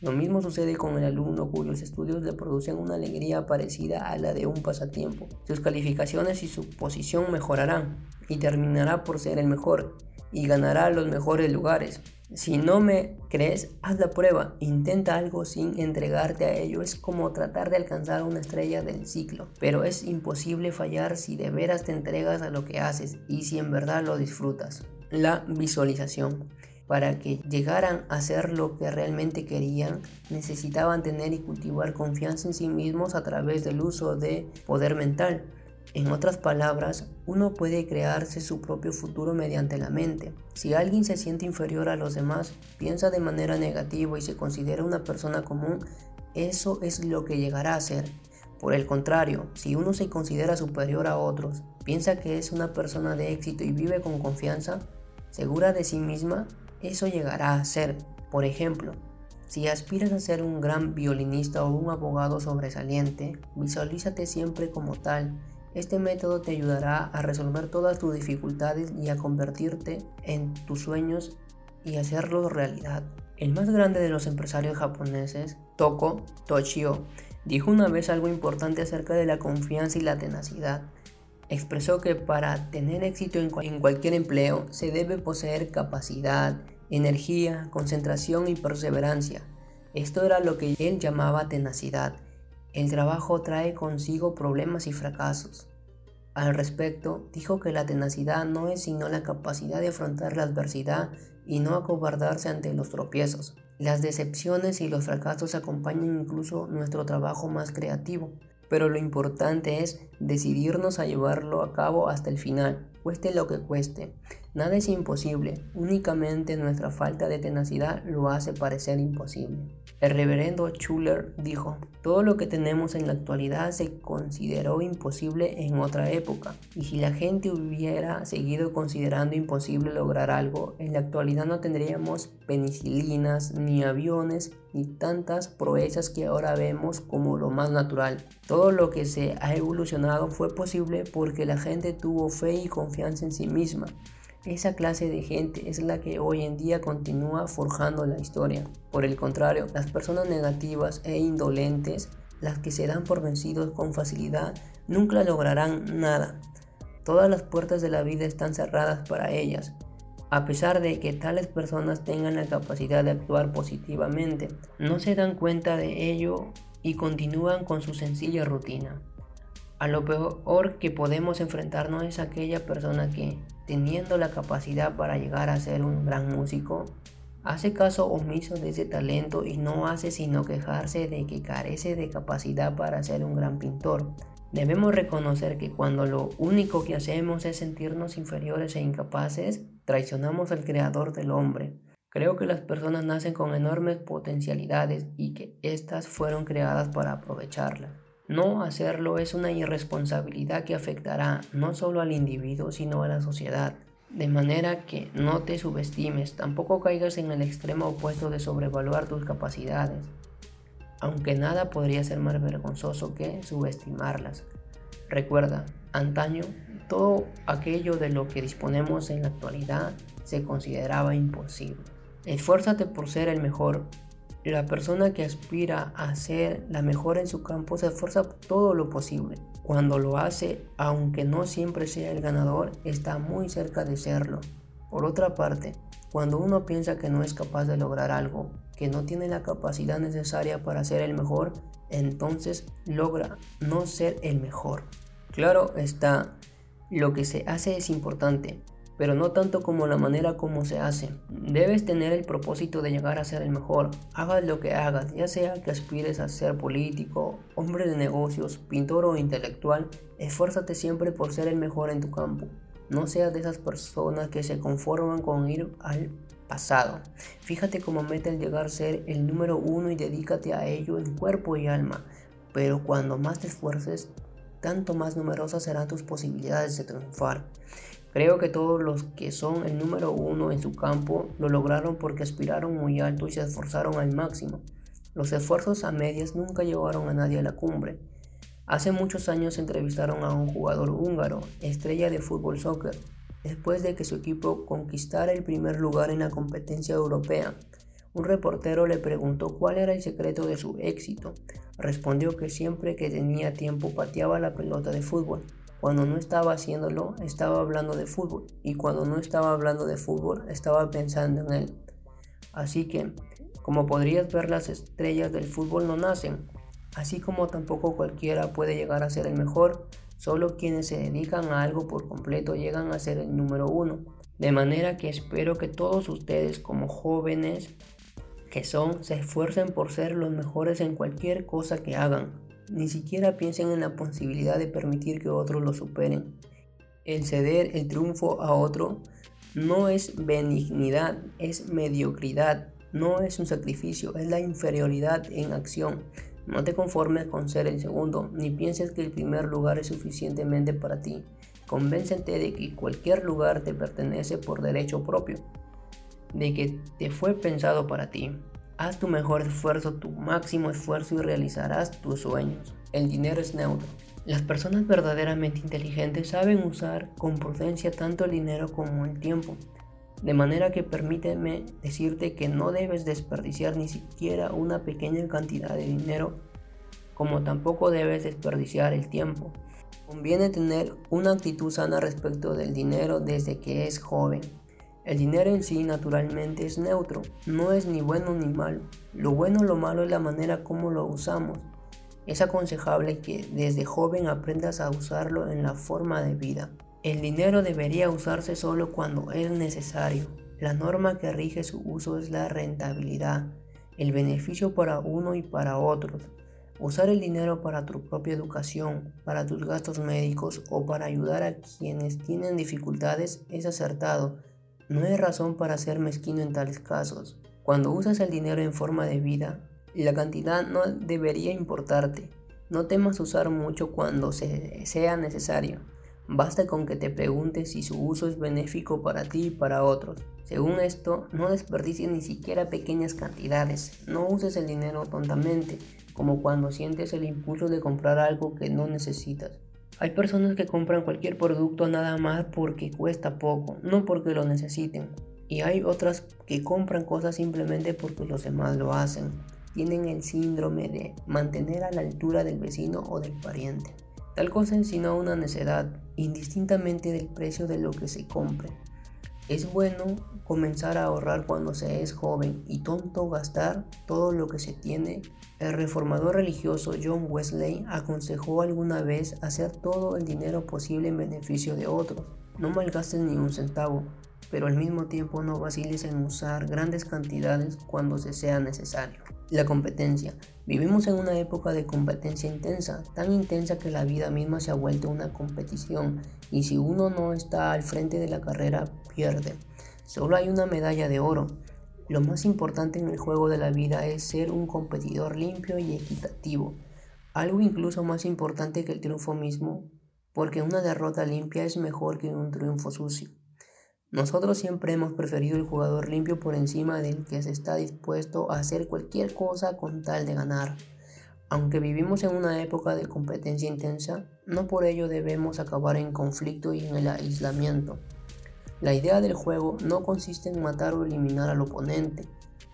Lo mismo sucede con el alumno cuyos estudios le producen una alegría parecida a la de un pasatiempo. Sus calificaciones y su posición mejorarán y terminará por ser el mejor y ganará los mejores lugares. Si no me crees, haz la prueba. Intenta algo sin entregarte a ello. Es como tratar de alcanzar una estrella del ciclo. Pero es imposible fallar si de veras te entregas a lo que haces y si en verdad lo disfrutas la visualización. Para que llegaran a ser lo que realmente querían, necesitaban tener y cultivar confianza en sí mismos a través del uso de poder mental. En otras palabras, uno puede crearse su propio futuro mediante la mente. Si alguien se siente inferior a los demás, piensa de manera negativa y se considera una persona común, eso es lo que llegará a ser. Por el contrario, si uno se considera superior a otros, piensa que es una persona de éxito y vive con confianza, segura de sí misma, eso llegará a ser. Por ejemplo, si aspiras a ser un gran violinista o un abogado sobresaliente, visualízate siempre como tal este método te ayudará a resolver todas tus dificultades y a convertirte en tus sueños y hacerlos realidad. El más grande de los empresarios japoneses, Toko Toshio, dijo una vez algo importante acerca de la confianza y la tenacidad. Expresó que para tener éxito en, cualquier empleo se debe poseer capacidad, energía, concentración y perseverancia. Esto era lo que él llamaba tenacidad el trabajo trae consigo problemas y fracasos. Al respecto, dijo que la tenacidad no es sino la capacidad de afrontar la adversidad y no acobardarse ante los tropiezos. Las decepciones y los fracasos acompañan incluso nuestro trabajo más creativo, pero lo importante es decidirnos a llevarlo a cabo hasta el final, cueste lo que cueste. Nada es imposible, únicamente nuestra falta de tenacidad lo hace parecer imposible. El reverendo Schuller dijo, todo lo que tenemos en la actualidad se consideró imposible en otra época, y si la gente hubiera seguido considerando imposible lograr algo, en la actualidad no tendríamos penicilinas, ni aviones, ni tantas proezas que ahora vemos como lo más natural. Todo lo que se ha evolucionado fue posible porque la gente tuvo fe y confianza en sí misma. Esa clase de gente es la que hoy en día continúa forjando la historia. Por el contrario, las personas negativas e indolentes, las que se dan por vencidos con facilidad, nunca lograrán nada. Todas las puertas de la vida están cerradas para ellas, a pesar de que tales personas tengan la capacidad de actuar positivamente, no se dan cuenta de ello y continúan con su sencilla rutina. A lo peor que podemos enfrentarnos es aquella persona que, teniendo la capacidad para llegar a ser un gran músico, hace caso omiso de ese talento y no hace sino quejarse de que carece de capacidad para ser un gran pintor. Debemos reconocer que cuando lo único que hacemos es sentirnos inferiores e incapaces, traicionamos al creador del hombre. Creo que las personas nacen con enormes potencialidades y que éstas fueron creadas para aprovecharlas. No hacerlo es una irresponsabilidad que afectará no solo al individuo, sino a la sociedad. De manera que no te subestimes, tampoco caigas en el extremo opuesto de sobrevaluar tus capacidades, aunque nada podría ser más vergonzoso que subestimarlas. Recuerda, antaño, todo aquello de lo que disponemos en la actualidad se consideraba imposible. Esfuérzate por ser el mejor la persona que aspira a ser la mejor en su campo se esfuerza todo lo posible. Cuando lo hace, aunque no siempre sea el ganador, está muy cerca de serlo. Por otra parte, cuando uno piensa que no es capaz de lograr algo, que no tiene la capacidad necesaria para ser el mejor, entonces logra no ser el mejor. Claro está, lo que se hace es importante, pero no tanto como la manera como se hace. Debes tener el propósito de llegar a ser el mejor. Hagas lo que hagas, ya sea que aspires a ser político, hombre de negocios, pintor o intelectual, esfuérzate siempre por ser el mejor en tu campo. No seas de esas personas que se conforman con ir al pasado. Fíjate cómo mete el llegar a ser el número uno y dedícate a ello en cuerpo y alma. Pero cuando más te esfuerces, tanto más numerosas serán tus posibilidades de triunfar. Creo que todos los que son el número uno en su campo lo lograron porque aspiraron muy alto y se esforzaron al máximo. Los esfuerzos a medias nunca llevaron a nadie a la cumbre. Hace muchos años entrevistaron a un jugador húngaro, estrella de fútbol soccer, después de que su equipo conquistara el primer lugar en la competencia europea. Un reportero le preguntó cuál era el secreto de su éxito. Respondió que siempre que tenía tiempo pateaba la pelota de fútbol. Cuando no estaba haciéndolo, estaba hablando de fútbol. Y cuando no estaba hablando de fútbol, estaba pensando en él. Así que, como podrías ver, las estrellas del fútbol no nacen. Así como tampoco cualquiera puede llegar a ser el mejor. Solo quienes se dedican a algo por completo llegan a ser el número uno. De manera que espero que todos ustedes como jóvenes que son se esfuercen por ser los mejores en cualquier cosa que hagan. Ni siquiera piensen en la posibilidad de permitir que otros lo superen. El ceder el triunfo a otro no es benignidad, es mediocridad. No es un sacrificio, es la inferioridad en acción. No te conformes con ser el segundo, ni pienses que el primer lugar es suficientemente para ti. Convéncete de que cualquier lugar te pertenece por derecho propio, de que te fue pensado para ti. Haz tu mejor esfuerzo, tu máximo esfuerzo y realizarás tus sueños. El dinero es neutro. Las personas verdaderamente inteligentes saben usar con prudencia tanto el dinero como el tiempo. De manera que permíteme decirte que no debes desperdiciar ni siquiera una pequeña cantidad de dinero, como tampoco debes desperdiciar el tiempo. Conviene tener una actitud sana respecto del dinero desde que es joven. El dinero en sí naturalmente es neutro, no es ni bueno ni malo. Lo bueno o lo malo es la manera como lo usamos. Es aconsejable que desde joven aprendas a usarlo en la forma de vida. El dinero debería usarse solo cuando es necesario. La norma que rige su uso es la rentabilidad, el beneficio para uno y para otros. Usar el dinero para tu propia educación, para tus gastos médicos o para ayudar a quienes tienen dificultades es acertado. No hay razón para ser mezquino en tales casos. Cuando usas el dinero en forma de vida, la cantidad no debería importarte. No temas usar mucho cuando sea necesario. Basta con que te preguntes si su uso es benéfico para ti y para otros. Según esto, no desperdicies ni siquiera pequeñas cantidades. No uses el dinero tontamente, como cuando sientes el impulso de comprar algo que no necesitas. Hay personas que compran cualquier producto nada más porque cuesta poco, no porque lo necesiten. Y hay otras que compran cosas simplemente porque los demás lo hacen. Tienen el síndrome de mantener a la altura del vecino o del pariente. Tal cosa es sino una necedad, indistintamente del precio de lo que se compre. Es bueno comenzar a ahorrar cuando se es joven y tonto gastar todo lo que se tiene. El reformador religioso John Wesley aconsejó alguna vez hacer todo el dinero posible en beneficio de otros. No malgastes ni un centavo, pero al mismo tiempo no vaciles en usar grandes cantidades cuando se sea necesario. La competencia. Vivimos en una época de competencia intensa, tan intensa que la vida misma se ha vuelto una competición y si uno no está al frente de la carrera, pierde. Solo hay una medalla de oro. Lo más importante en el juego de la vida es ser un competidor limpio y equitativo, algo incluso más importante que el triunfo mismo, porque una derrota limpia es mejor que un triunfo sucio. Nosotros siempre hemos preferido el jugador limpio por encima del que se está dispuesto a hacer cualquier cosa con tal de ganar. Aunque vivimos en una época de competencia intensa, no por ello debemos acabar en conflicto y en el aislamiento. La idea del juego no consiste en matar o eliminar al oponente.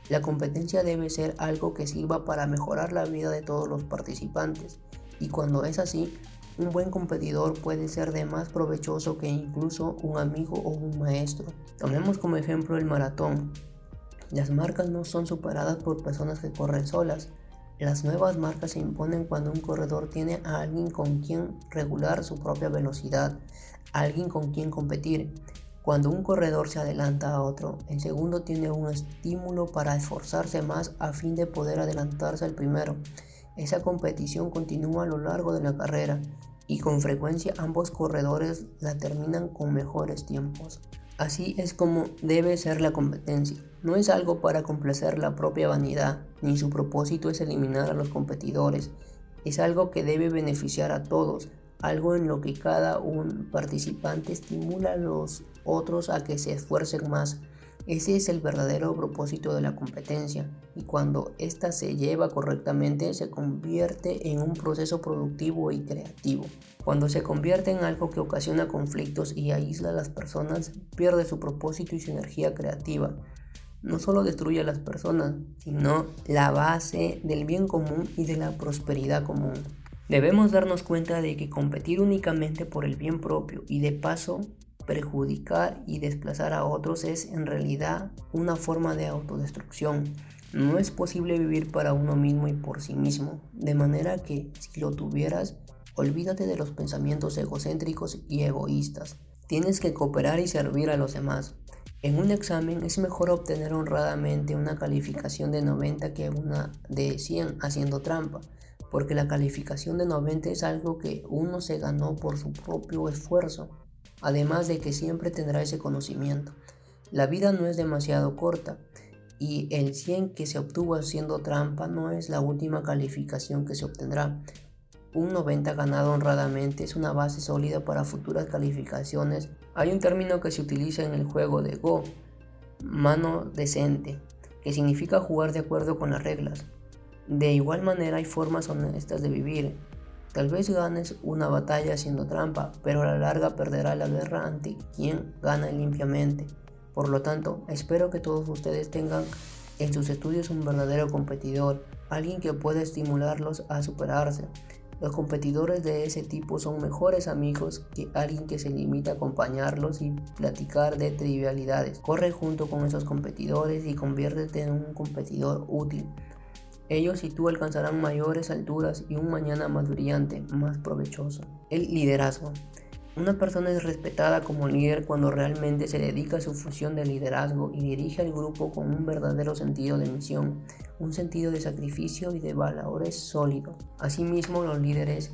La competencia debe ser algo que sirva para mejorar la vida de todos los participantes, y cuando es así, un buen competidor puede ser de más provechoso que incluso un amigo o un maestro. Tomemos como ejemplo el maratón. Las marcas no son superadas por personas que corren solas. Las nuevas marcas se imponen cuando un corredor tiene a alguien con quien regular su propia velocidad, alguien con quien competir. Cuando un corredor se adelanta a otro, el segundo tiene un estímulo para esforzarse más a fin de poder adelantarse al primero. Esa competición continúa a lo largo de la carrera y con frecuencia ambos corredores la terminan con mejores tiempos. Así es como debe ser la competencia. No es algo para complacer la propia vanidad, ni su propósito es eliminar a los competidores. Es algo que debe beneficiar a todos, algo en lo que cada un participante estimula a los otros a que se esfuercen más ese es el verdadero propósito de la competencia y cuando ésta se lleva correctamente se convierte en un proceso productivo y creativo. Cuando se convierte en algo que ocasiona conflictos y aísla a las personas, pierde su propósito y su energía creativa. No solo destruye a las personas, sino la base del bien común y de la prosperidad común. Debemos darnos cuenta de que competir únicamente por el bien propio y de paso perjudicar y desplazar a otros es en realidad una forma de autodestrucción. No es posible vivir para uno mismo y por sí mismo, de manera que si lo tuvieras, olvídate de los pensamientos egocéntricos y egoístas. Tienes que cooperar y servir a los demás. En un examen es mejor obtener honradamente una calificación de 90 que una de 100 haciendo trampa. porque la calificación de 90 es algo que uno se ganó por su propio esfuerzo, además de que siempre tendrá ese conocimiento. La vida no es demasiado corta y el 100 que se obtuvo haciendo trampa no es la última calificación que se obtendrá. Un 90 ganado honradamente es una base sólida para futuras calificaciones. Hay un término que se utiliza en el juego de Go, mano decente, que significa jugar de acuerdo con las reglas. De igual manera hay formas honestas de vivir. Tal vez ganes una batalla haciendo trampa, pero a la larga perderá la guerra ante quien gana limpiamente. Por lo tanto, espero que todos ustedes tengan en sus estudios un verdadero competidor, alguien que pueda estimularlos a superarse. Los competidores de ese tipo son mejores amigos que alguien que se limita a acompañarlos y platicar de trivialidades. Corre junto con esos competidores y conviértete en un competidor útil. Ellos y tú alcanzarán mayores alturas y un mañana más brillante, más provechoso. El liderazgo. Una persona es respetada como líder cuando realmente se dedica a su función de liderazgo y dirige al grupo con un verdadero sentido de misión, un sentido de sacrificio y de valores sólido. Asimismo, los líderes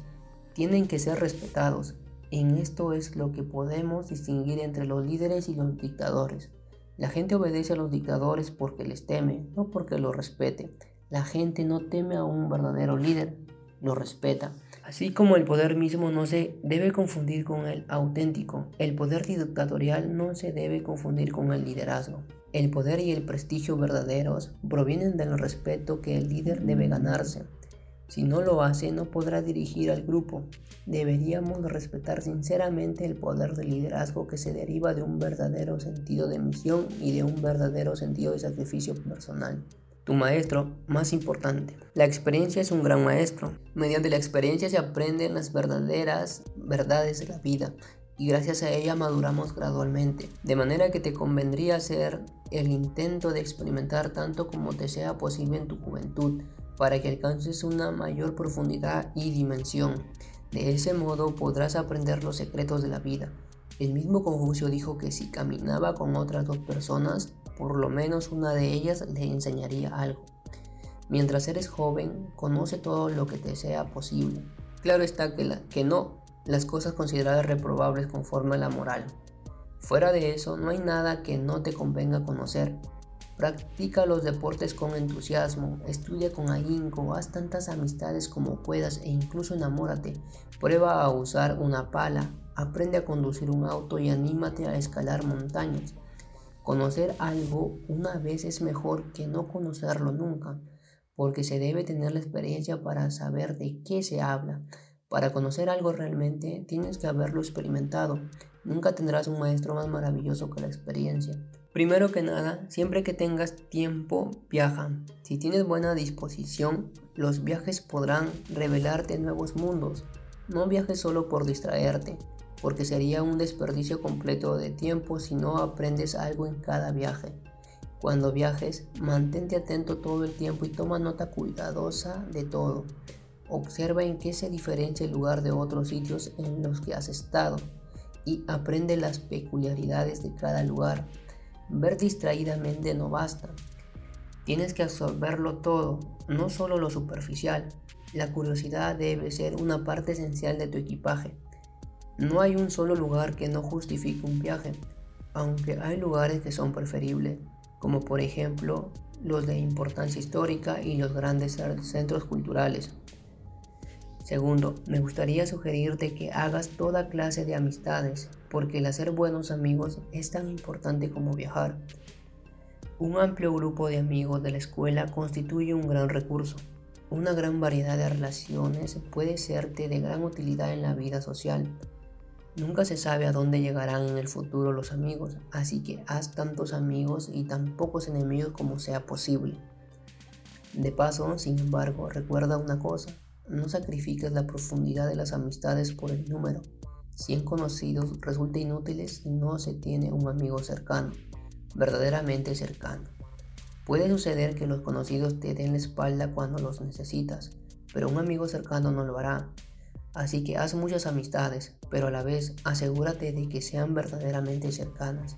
tienen que ser respetados. En esto es lo que podemos distinguir entre los líderes y los dictadores. La gente obedece a los dictadores porque les teme, no porque los respete. La gente no teme a un verdadero líder, lo respeta. Así como el poder mismo no se debe confundir con el auténtico, el poder dictatorial no se debe confundir con el liderazgo. El poder y el prestigio verdaderos provienen del respeto que el líder debe ganarse. Si no lo hace, no podrá dirigir al grupo. Deberíamos respetar sinceramente el poder del liderazgo que se deriva de un verdadero sentido de misión y de un verdadero sentido de sacrificio personal tu maestro más importante. La experiencia es un gran maestro. Mediante la experiencia se aprenden las verdaderas verdades de la vida y gracias a ella maduramos gradualmente. De manera que te convendría hacer el intento de experimentar tanto como te sea posible en tu juventud para que alcances una mayor profundidad y dimensión. De ese modo podrás aprender los secretos de la vida. El mismo Confucio dijo que si caminaba con otras dos personas, por lo menos una de ellas le enseñaría algo. Mientras eres joven, conoce todo lo que te sea posible. Claro está que, que no las cosas consideradas reprobables conforme a la moral. Fuera de eso, no hay nada que no te convenga conocer. Practica los deportes con entusiasmo, estudia con ahínco, haz tantas amistades como puedas e incluso enamórate. Prueba a usar una pala, aprende a conducir un auto y anímate a escalar montañas. Conocer algo una vez es mejor que no conocerlo nunca, porque se debe tener la experiencia para saber de qué se habla. Para conocer algo realmente tienes que haberlo experimentado. Nunca tendrás un maestro más maravilloso que la experiencia. Primero que nada, siempre que tengas tiempo, viaja. Si tienes buena disposición, los viajes podrán revelarte nuevos mundos. No viajes solo por distraerte, porque sería un desperdicio completo de tiempo si no aprendes algo en cada viaje. Cuando viajes, mantente atento todo el tiempo y toma nota cuidadosa de todo. Observa en qué se diferencia el lugar de otros sitios en los que has estado y aprende las peculiaridades de cada lugar. Ver distraídamente no basta. Tienes que absorberlo todo, no solo lo superficial. La curiosidad debe ser una parte esencial de tu equipaje. No hay un solo lugar que no justifique un viaje, aunque hay lugares que son preferibles, como por ejemplo los de importancia histórica y los grandes centros culturales. Segundo, me gustaría sugerirte que hagas toda clase de amistades, porque el hacer buenos amigos es tan importante como viajar. Un amplio grupo de amigos de la escuela constituye un gran recurso. Una gran variedad de relaciones puede serte de gran utilidad en la vida social, Nunca se sabe a dónde llegarán en el futuro los amigos, así que haz tantos amigos y tan pocos enemigos como sea posible. De paso, sin embargo, recuerda una cosa, no sacrifiques la profundidad de las amistades por el número. Cien conocidos resulta inútiles si no se tiene un amigo cercano, verdaderamente cercano. Puede suceder que los conocidos te den la espalda cuando los necesitas, pero un amigo cercano no lo hará. Así que haz muchas amistades, pero a la vez asegúrate de que sean verdaderamente cercanas.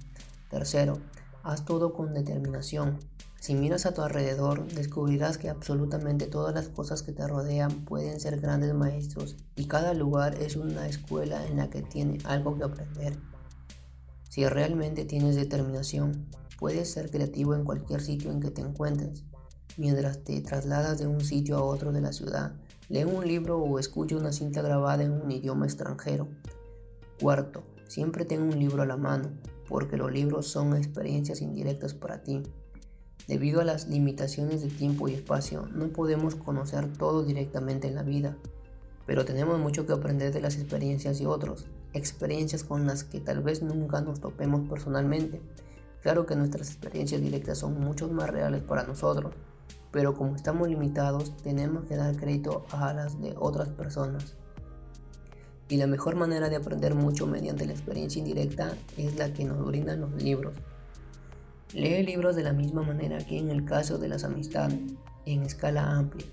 Tercero, Haz todo con determinación. Si miras a tu alrededor, descubrirás que absolutamente todas las cosas que te rodean pueden ser grandes maestros y cada lugar es una escuela en la que tiene algo que aprender. Si realmente tienes determinación, puedes ser creativo en cualquier sitio en que te encuentres. Mientras te trasladas de un sitio a otro de la ciudad, lee un libro o escucha una cinta grabada en un idioma extranjero. Cuarto, siempre ten un libro a la mano, porque los libros son experiencias indirectas para ti. Debido a las limitaciones de tiempo y espacio, no podemos conocer todo directamente en la vida, pero tenemos mucho que aprender de las experiencias de otros, experiencias con las que tal vez nunca nos topemos personalmente. Claro que nuestras experiencias directas son mucho más reales para nosotros, pero como estamos limitados, tenemos que dar crédito a las de otras personas. Y la mejor manera de aprender mucho mediante la experiencia indirecta es la que nos brindan los libros. Lee libros de la misma manera que en el caso de las amistades, en escala amplia.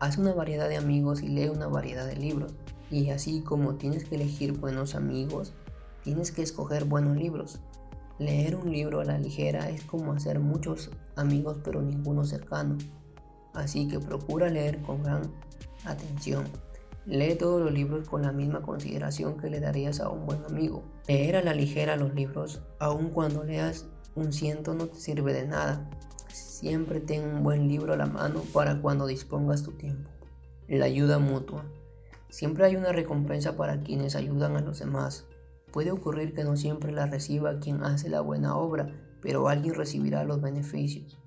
Haz una variedad de amigos y lee una variedad de libros. Y así como tienes que elegir buenos amigos, tienes que escoger buenos libros. Leer un libro a la ligera es como hacer muchos amigos pero ninguno cercano. Así que procura leer con gran atención. Lee todos los libros con la misma consideración que le darías a un buen amigo. Leer a la ligera los libros, aun cuando leas un ciento no te sirve de nada. Siempre ten un buen libro a la mano para cuando dispongas tu tiempo. La ayuda mutua. Siempre hay una recompensa para quienes ayudan a los demás. Puede ocurrir que no siempre la reciba quien hace la buena obra, pero alguien recibirá los beneficios.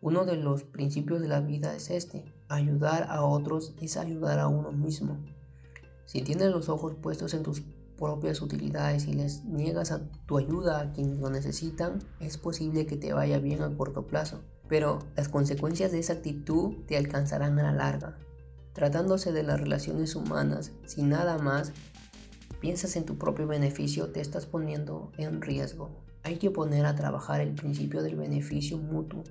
Uno de los principios de la vida es este. Ayudar a otros es ayudar a uno mismo. Si tienes los ojos puestos en tus propias utilidades y les niegas tu ayuda a quienes lo necesitan, es posible que te vaya bien a corto plazo, pero las consecuencias de esa actitud te alcanzarán a la larga. Tratándose de las relaciones humanas, si nada más piensas en tu propio beneficio, te estás poniendo en riesgo. Hay que poner a trabajar el principio del beneficio mutuo.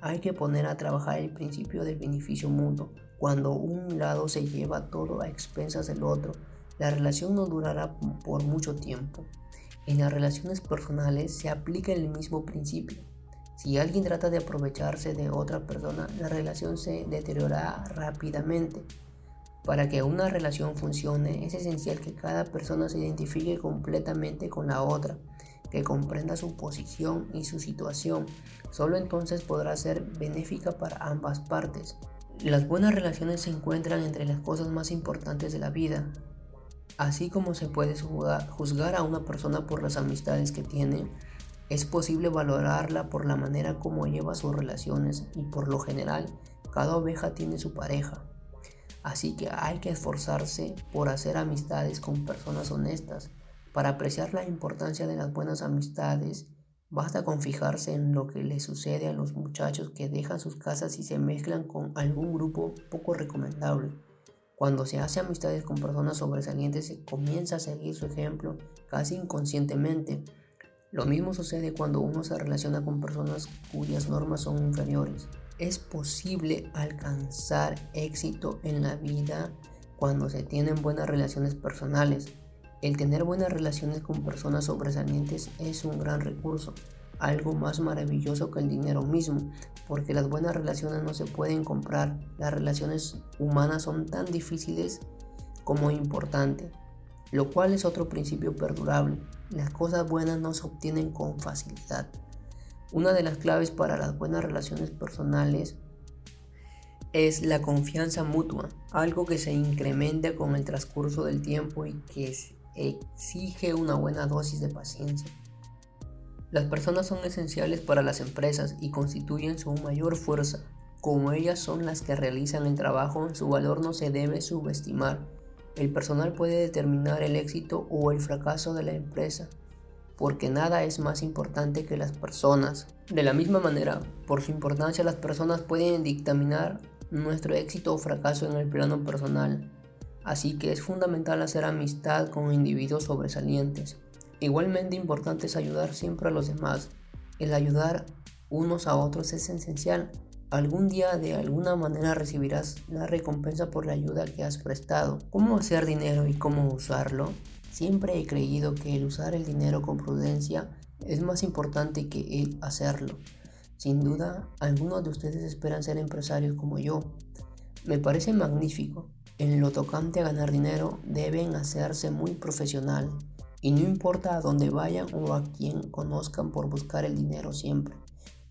Hay que poner a trabajar el principio del beneficio mutuo. Cuando un lado se lleva todo a expensas del otro, la relación no durará por mucho tiempo. En las relaciones personales se aplica el mismo principio. Si alguien trata de aprovecharse de otra persona, la relación se deteriorará rápidamente. Para que una relación funcione es esencial que cada persona se identifique completamente con la otra, que comprenda su posición y su situación. Solo entonces podrá ser benéfica para ambas partes. Las buenas relaciones se encuentran entre las cosas más importantes de la vida. Así como se puede juzgar a una persona por las amistades que tiene, es posible valorarla por la manera como lleva sus relaciones y por lo general cada oveja tiene su pareja. Así que hay que esforzarse por hacer amistades con personas honestas. Para apreciar la importancia de las buenas amistades, basta con fijarse en lo que le sucede a los muchachos que dejan sus casas y se mezclan con algún grupo poco recomendable. Cuando se hace amistades con personas sobresalientes se comienza a seguir su ejemplo casi inconscientemente. Lo mismo sucede cuando uno se relaciona con personas cuyas normas son inferiores. Es posible alcanzar éxito en la vida cuando se tienen buenas relaciones personales. El tener buenas relaciones con personas sobresalientes es un gran recurso algo más maravilloso que el dinero mismo, porque las buenas relaciones no se pueden comprar. Las relaciones humanas son tan difíciles como importantes, lo cual es otro principio perdurable. Las cosas buenas no se obtienen con facilidad. Una de las claves para las buenas relaciones personales es la confianza mutua, algo que se incrementa con el transcurso del tiempo y que exige una buena dosis de paciencia. Las personas son esenciales para las empresas y constituyen su mayor fuerza. Como ellas son las que realizan el trabajo, su valor no se debe subestimar. El personal puede determinar el éxito o el fracaso de la empresa, porque nada es más importante que las personas. De la misma manera, por su importancia, las personas pueden dictaminar nuestro éxito o fracaso en el plano personal. Así que es fundamental hacer amistad con individuos sobresalientes. Igualmente importante es ayudar siempre a los demás. El ayudar unos a otros es esencial. Algún día de alguna manera recibirás la recompensa por la ayuda que has prestado. ¿Cómo hacer dinero y cómo usarlo? Siempre he creído que el usar el dinero con prudencia Es más importante que el hacerlo. Sin duda, algunos de ustedes esperan ser empresarios como yo. Me parece magnífico. En lo tocante a ganar dinero, deben hacerse muy profesional. Y no importa a dónde vayan o a quién conozcan por buscar el dinero siempre.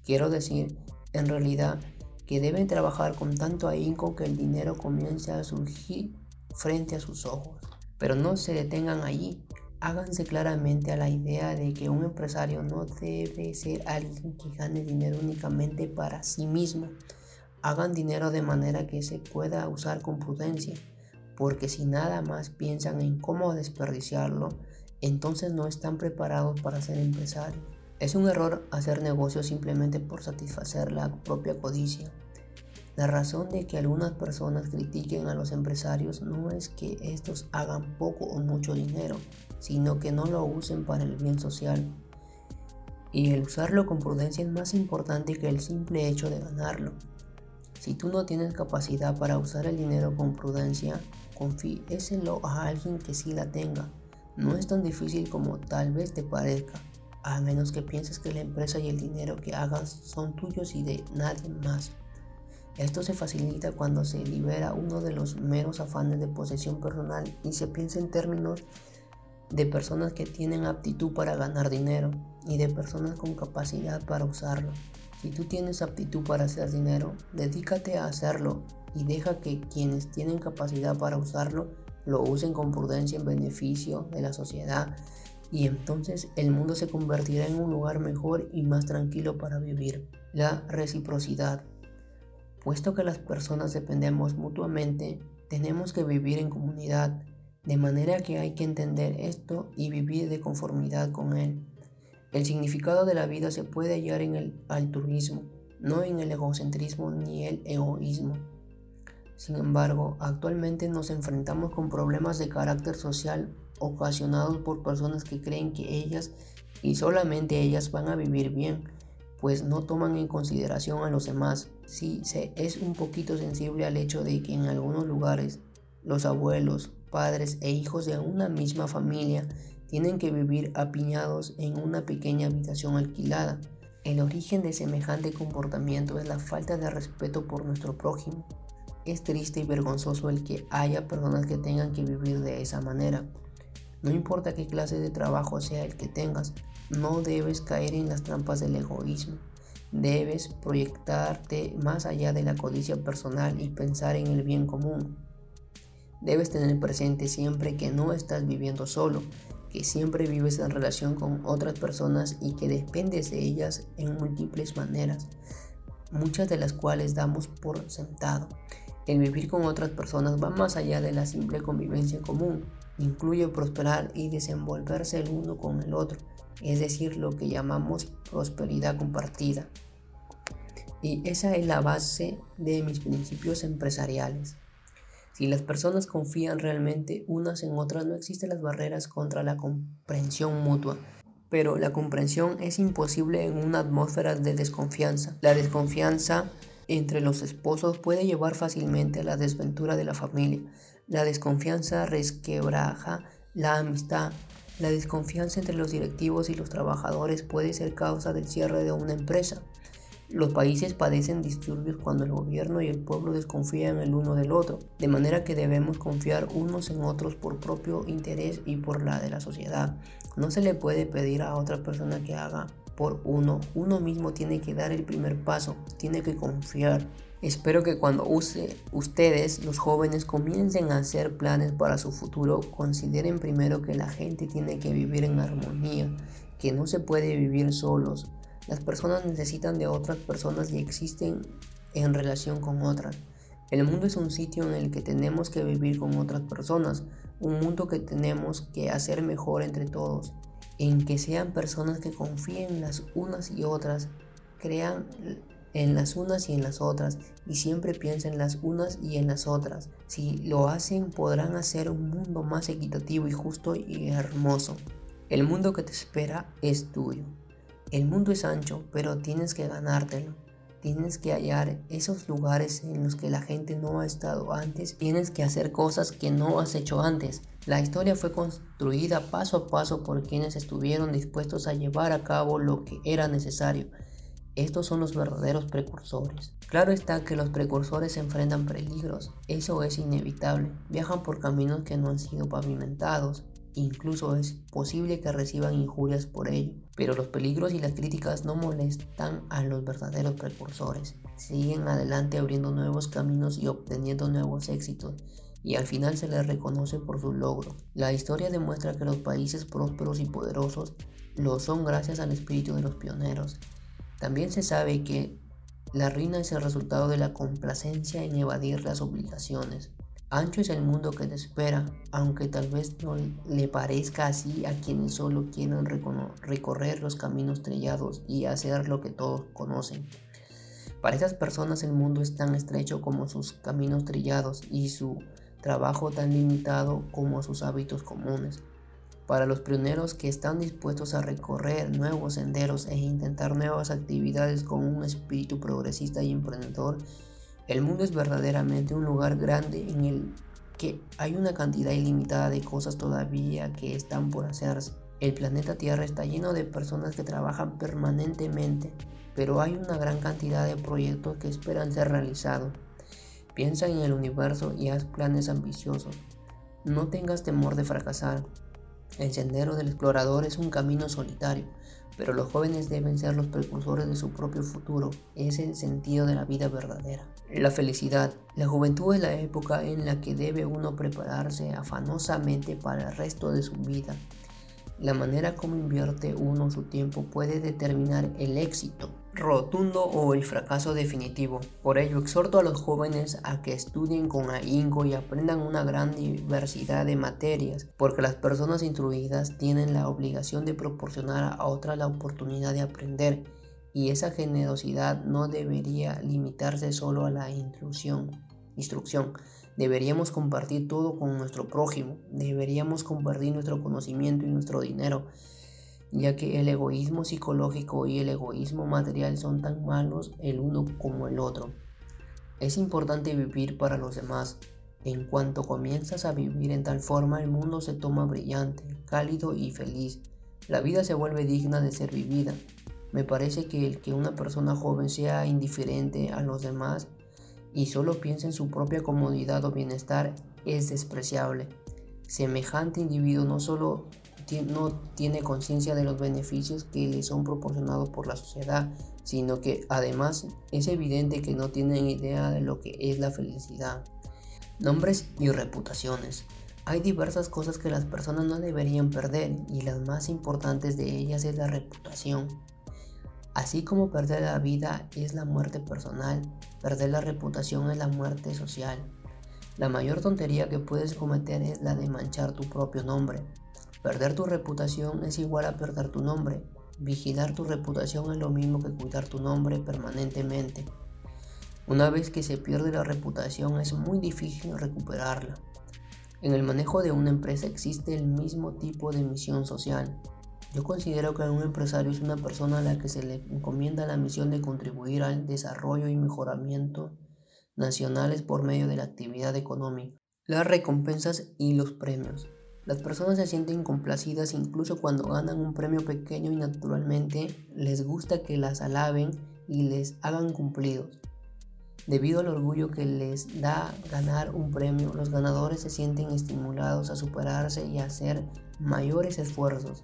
Quiero decir, en realidad, que deben trabajar con tanto ahínco que el dinero comience a surgir frente a sus ojos. Pero no se detengan allí. Háganse claramente a la idea de que un empresario no debe ser alguien que gane dinero únicamente para sí mismo. Hagan dinero de manera que se pueda usar con prudencia, porque si nada más piensan en cómo desperdiciarlo, entonces no están preparados para ser empresarios. Es un error hacer negocios simplemente por satisfacer la propia codicia. La razón de que algunas personas critiquen a los empresarios no es que estos hagan poco o mucho dinero, sino que no lo usen para el bien social. Y el usarlo con prudencia es más importante que el simple hecho de ganarlo. Si tú no tienes capacidad para usar el dinero con prudencia, confíeselo a alguien que sí la tenga. No es tan difícil como tal vez te parezca, a menos que pienses que la empresa y el dinero que hagas son tuyos y de nadie más. Esto se facilita cuando se libera uno de los meros afanes de posesión personal y se piensa en términos de personas que tienen aptitud para ganar dinero y de personas con capacidad para usarlo. Si tú tienes aptitud para hacer dinero, dedícate a hacerlo y deja que quienes tienen capacidad para usarlo lo usen con prudencia en beneficio de la sociedad y entonces el mundo se convertirá en un lugar mejor y más tranquilo para vivir. La reciprocidad. Puesto que las personas dependemos mutuamente, tenemos que vivir en comunidad, de manera que hay que entender esto y vivir de conformidad con él. El significado de la vida se puede hallar en el altruismo, no en el egocentrismo ni el egoísmo. Sin embargo, actualmente nos enfrentamos con problemas de carácter social ocasionados por personas que creen que ellas y solamente ellas van a vivir bien, pues no toman en consideración a los demás. Sí, se es un poquito sensible al hecho de que en algunos lugares los abuelos, padres e hijos de una misma familia tienen que vivir apiñados en una pequeña habitación alquilada. El origen de semejante comportamiento es la falta de respeto por nuestro prójimo. Es triste y vergonzoso el que haya personas que tengan que vivir de esa manera. No importa qué clase de trabajo sea el que tengas, no debes caer en las trampas del egoísmo. Debes proyectarte más allá de la codicia personal y pensar en el bien común. Debes tener presente siempre que no estás viviendo solo, que siempre vives en relación con otras personas y que dependes de ellas en múltiples maneras, muchas de las cuales damos por sentado. El vivir con otras personas va más allá de la simple convivencia común, incluye prosperar y desenvolverse el uno con el otro, es decir, lo que llamamos prosperidad compartida. Y esa es la base de mis principios empresariales. Si las personas confían realmente unas en otras, no existen las barreras contra la comprensión mutua. Pero la comprensión es imposible en una atmósfera de desconfianza. La desconfianza entre los esposos puede llevar fácilmente a la desventura de la familia. La desconfianza resquebraja la amistad, la desconfianza entre los directivos y los trabajadores puede ser causa del cierre de una empresa. Los países padecen disturbios cuando el gobierno y el pueblo desconfían el uno del otro, de manera que debemos confiar unos en otros por propio interés y por la de la sociedad. No se le puede pedir a otra persona que haga por uno, uno mismo tiene que dar el primer paso, tiene que confiar. Espero que cuando use, ustedes, los jóvenes, comiencen a hacer planes para su futuro, consideren primero que la gente tiene que vivir en armonía, que no se puede vivir solos. Las personas necesitan de otras personas y existen en relación con otras. El mundo es un sitio en el que tenemos que vivir con otras personas, un mundo que tenemos que hacer mejor entre todos, en que sean personas que confíen las unas y otras, crean en las unas y en las otras y siempre piensen en las unas y en las otras. Si lo hacen podrán hacer un mundo más equitativo y justo y hermoso. El mundo que te espera es tuyo. El mundo es ancho, pero tienes que ganártelo. Tienes que hallar esos lugares en los que la gente no ha estado antes. Tienes que hacer cosas que no has hecho antes. La historia fue construida paso a paso por quienes estuvieron dispuestos a llevar a cabo lo que era necesario. Estos son los verdaderos precursores. Claro está que los precursores enfrentan peligros, eso es inevitable. Viajan por caminos que no han sido pavimentados, incluso es posible que reciban injurias por ello. Pero los peligros y las críticas no molestan a los verdaderos precursores. Siguen adelante abriendo nuevos caminos y obteniendo nuevos éxitos y al final se les reconoce por su logro. La historia demuestra que los países prósperos y poderosos lo son gracias al espíritu de los pioneros. También se sabe que la ruina es el resultado de la complacencia en evadir las obligaciones. Ancho es el mundo que te espera, aunque tal vez no le parezca así a quienes solo quieren recorrer los caminos trellados y hacer lo que todos conocen. Para esas personas el mundo es tan estrecho como sus caminos trillados y su trabajo tan limitado como sus hábitos comunes. Para los pioneros que están dispuestos a recorrer nuevos senderos e intentar nuevas actividades con un espíritu progresista y emprendedor, el mundo es verdaderamente un lugar grande en el que hay una cantidad ilimitada de cosas todavía que están por hacerse. El planeta Tierra está lleno de personas que trabajan permanentemente, pero hay una gran cantidad de proyectos que esperan ser realizados. Piensa en el universo y haz planes ambiciosos. No tengas temor de fracasar. El sendero del explorador es un camino solitario, pero los jóvenes deben ser los precursores de su propio futuro. Es el sentido de la vida verdadera. La felicidad. La juventud es la época en la que debe uno prepararse afanosamente para el resto de su vida. La manera como invierte uno su tiempo puede determinar el éxito rotundo o el fracaso definitivo. Por ello, exhorto a los jóvenes a que estudien con ahínco y aprendan una gran diversidad de materias, porque las personas instruidas tienen la obligación de proporcionar a otras la oportunidad de aprender, y esa generosidad no debería limitarse solo a la instrucción. instrucción. Deberíamos compartir todo con nuestro prójimo, deberíamos compartir nuestro conocimiento y nuestro dinero ya que el egoísmo psicológico y el egoísmo material son tan malos el uno como el otro. Es importante vivir para los demás. En cuanto comienzas a vivir en tal forma, el mundo se toma brillante, cálido y feliz. La vida se vuelve digna de ser vivida. Me parece que el que una persona joven sea indiferente a los demás y solo piense en su propia comodidad o bienestar es despreciable. Semejante individuo no solo no tiene conciencia de los beneficios que le son proporcionados por la sociedad, sino que además es evidente que no tienen idea de lo que es la felicidad. Nombres y reputaciones. Hay diversas cosas que las personas no deberían perder y las más importantes de ellas es la reputación. Así como perder la vida es la muerte personal, perder la reputación es la muerte social. La mayor tontería que puedes cometer es la de manchar tu propio nombre, Perder tu reputación es igual a perder tu nombre. Vigilar tu reputación es lo mismo que cuidar tu nombre permanentemente. Una vez que se pierde la reputación es muy difícil recuperarla. En el manejo de una empresa existe el mismo tipo de misión social. Yo considero que un empresario es una persona a la que se le encomienda la misión de contribuir al desarrollo y mejoramiento nacionales por medio de la actividad económica, las recompensas y los premios. Las personas se sienten complacidas incluso cuando ganan un premio pequeño y naturalmente les gusta que las alaben y les hagan cumplidos. Debido al orgullo que les da ganar un premio, los ganadores se sienten estimulados a superarse y a hacer mayores esfuerzos.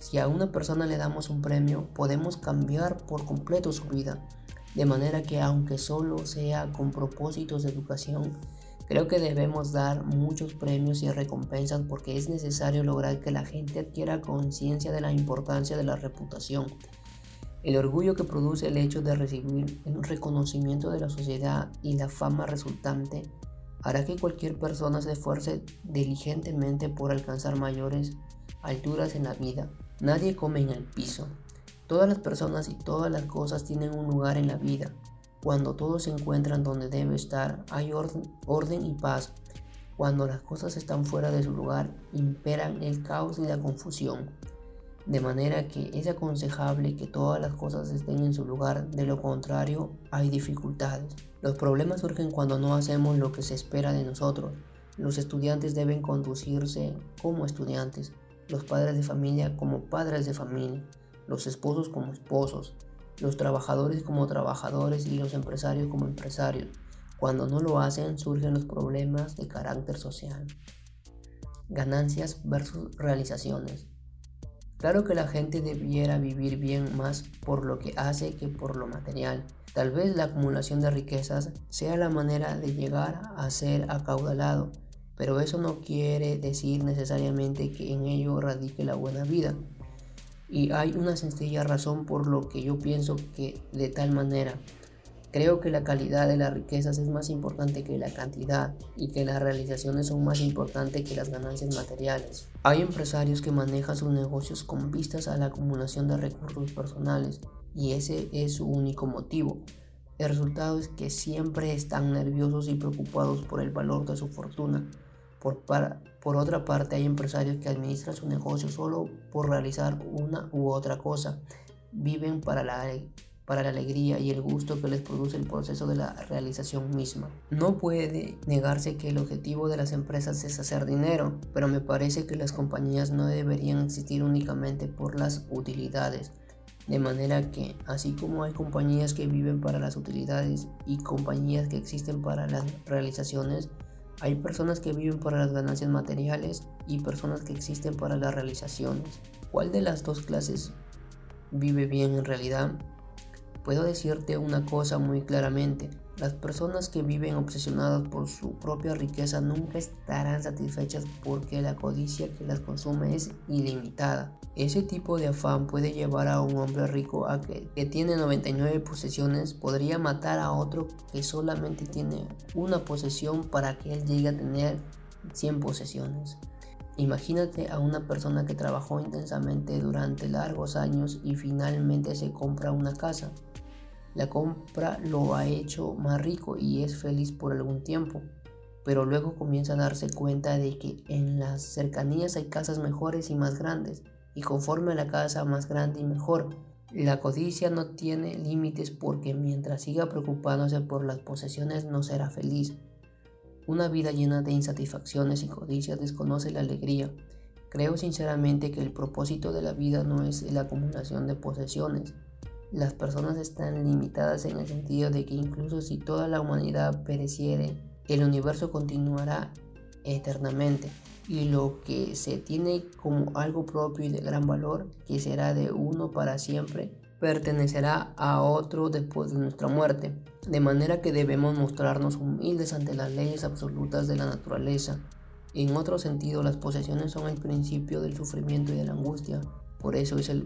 Si a una persona le damos un premio, podemos cambiar por completo su vida, de manera que aunque solo sea con propósitos de educación, Creo que debemos dar muchos premios y recompensas porque es necesario lograr que la gente adquiera conciencia de la importancia de la reputación. El orgullo que produce el hecho de recibir un reconocimiento de la sociedad y la fama resultante hará que cualquier persona se esfuerce diligentemente por alcanzar mayores alturas en la vida. Nadie come en el piso. Todas las personas y todas las cosas tienen un lugar en la vida. Cuando todos se encuentran donde debe estar, hay orden, y paz. Cuando las cosas están fuera de su lugar, imperan el caos y la confusión. De manera que es aconsejable que todas las cosas estén en su lugar, de lo contrario hay dificultades. Los problemas surgen cuando no hacemos lo que se espera de nosotros. Los estudiantes deben conducirse como estudiantes, los padres de familia como padres de familia, los esposos como esposos, los trabajadores como trabajadores y los empresarios como empresarios. Cuando no lo hacen surgen los problemas de carácter social. Ganancias versus realizaciones. Claro que la gente debiera vivir bien más por lo que hace que por lo material. Tal vez la acumulación de riquezas sea la manera de llegar a ser acaudalado, pero eso no quiere decir necesariamente que en ello radique la buena vida. Y hay una sencilla razón por lo que yo pienso que de tal manera. Creo que la calidad de las riquezas es más importante que la cantidad y que las realizaciones son más importantes que las ganancias materiales. Hay empresarios que manejan sus negocios con vistas a la acumulación de recursos personales y ese es su único motivo. El resultado es que siempre están nerviosos y preocupados por el valor de su fortuna. Por, por otra parte, hay empresarios que administran su negocio solo por realizar una u otra cosa. Viven para la, para la alegría y el gusto que les produce el proceso de la realización misma. No puede negarse que el objetivo de las empresas es hacer dinero, pero me parece que las compañías no deberían existir únicamente por las utilidades de manera que, así como hay compañías que viven para las utilidades y compañías que existen para las realizaciones, hay personas que viven para las ganancias materiales y personas que existen para las realizaciones. ¿Cuál de las dos clases vive bien en realidad? Puedo decirte una cosa muy claramente. Las personas que viven obsesionadas por su propia riqueza nunca estarán satisfechas porque la codicia que las consume es ilimitada. Ese tipo de afán puede llevar a un hombre rico a que, que tiene 99 posesiones, podría matar a otro que solamente tiene una posesión para que él llegue a tener 100 posesiones. Imagínate a una persona que trabajó intensamente durante largos años y finalmente se compra una casa. La compra lo ha hecho más rico y es feliz por algún tiempo, pero luego comienza a darse cuenta de que en las cercanías hay casas mejores y más grandes, y conforme la casa más grande y mejor, la codicia no tiene límites porque mientras siga preocupándose por las posesiones no será feliz. Una vida llena de insatisfacciones y codicias desconoce la alegría. Creo sinceramente que el propósito de la vida no es la acumulación de posesiones, las personas están limitadas en el sentido de que incluso si toda la humanidad pereciere, el universo continuará eternamente y lo que se tiene como algo propio y de gran valor, que será de uno para siempre, pertenecerá a otro después de nuestra muerte, de manera que debemos mostrarnos humildes ante las leyes absolutas de la naturaleza. En otro sentido, las posesiones son el principio del sufrimiento y de la angustia, por eso, es el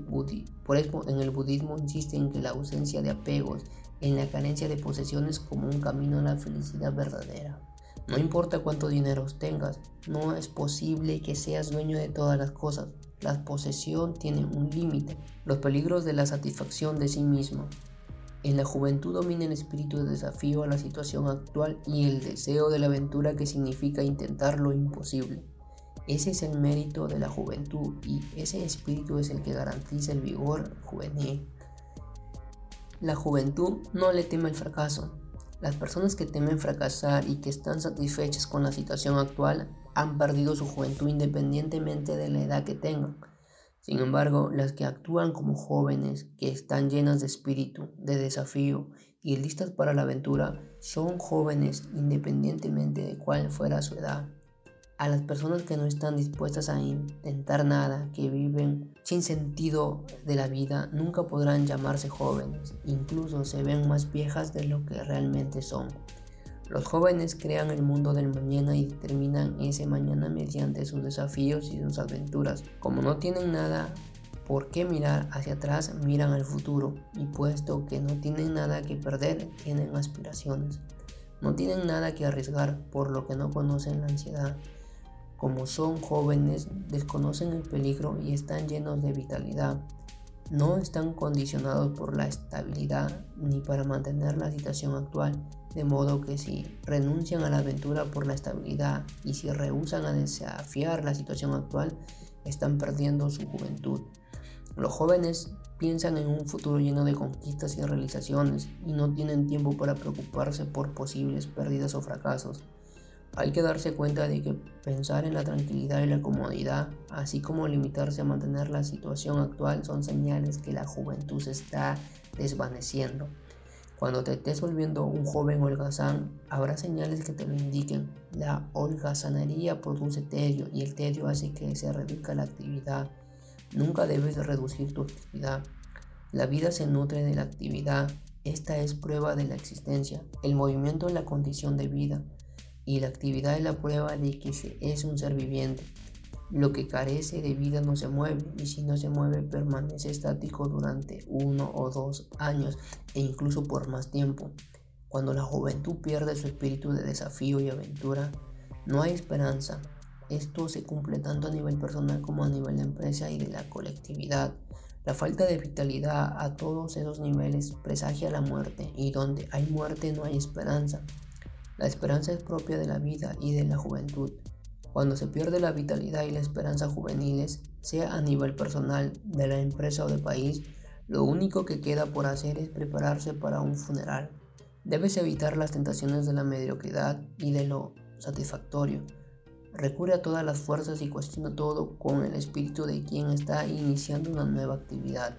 por eso en el budismo insiste en que la ausencia de apegos, en la carencia de posesiones como un camino a la felicidad verdadera. No importa cuánto dinero tengas, no es posible que seas dueño de todas las cosas. La posesión tiene un límite. Los peligros de la satisfacción de sí mismo. En la juventud domina el espíritu de desafío a la situación actual y el deseo de la aventura que significa intentar lo imposible. Ese es el mérito de la juventud y ese espíritu es el que garantiza el vigor juvenil. La juventud no le teme el fracaso. Las personas que temen fracasar y que están satisfechas con la situación actual han perdido su juventud independientemente de la edad que tengan. Sin embargo, las que actúan como jóvenes, que están llenas de espíritu, de desafío y listas para la aventura, son jóvenes independientemente de cuál fuera su edad. A las personas que no están dispuestas a intentar nada, que viven sin sentido de la vida, nunca podrán llamarse jóvenes, incluso se ven más viejas de lo que realmente son. Los jóvenes crean el mundo del mañana y determinan ese mañana mediante sus desafíos y sus aventuras. Como no tienen nada por qué mirar hacia atrás, miran al futuro y puesto que no tienen nada que perder, tienen aspiraciones. No tienen nada que arriesgar, por lo que no conocen la ansiedad como son jóvenes, desconocen el peligro y están llenos de vitalidad. No están condicionados por la estabilidad ni para mantener la situación actual, de modo que si renuncian a la aventura por la estabilidad y si rehusan a desafiar la situación actual, están perdiendo su juventud. Los jóvenes piensan en un futuro lleno de conquistas y realizaciones y no tienen tiempo para preocuparse por posibles pérdidas o fracasos. Hay que darse cuenta de que pensar en la tranquilidad y la comodidad, así como limitarse a mantener la situación actual, son señales que la juventud se está desvaneciendo. Cuando te estés volviendo un joven holgazán, habrá señales que te lo indiquen. La holgazanería produce tedio y el tedio hace que se reduzca la actividad. Nunca debes reducir tu actividad. La vida se nutre de la actividad. Esta es prueba de la existencia. El movimiento es la condición de vida y la actividad es la prueba de que es un ser viviente. Lo que carece de vida no se mueve y si no se mueve permanece estático durante uno o dos años e incluso por más tiempo. Cuando la juventud pierde su espíritu de desafío y aventura, no hay esperanza. Esto se cumple tanto a nivel personal como a nivel de empresa y de la colectividad. La falta de vitalidad a todos esos niveles presagia la muerte y donde hay muerte no hay esperanza. La esperanza es propia de la vida y de la juventud. Cuando se pierde la vitalidad y la esperanza juveniles, sea a nivel personal, de la empresa o del país, lo único que queda por hacer es prepararse para un funeral. Debes evitar las tentaciones de la mediocridad y de lo satisfactorio. Recurre a todas las fuerzas y cuestiona todo con el espíritu de quien está iniciando una nueva actividad.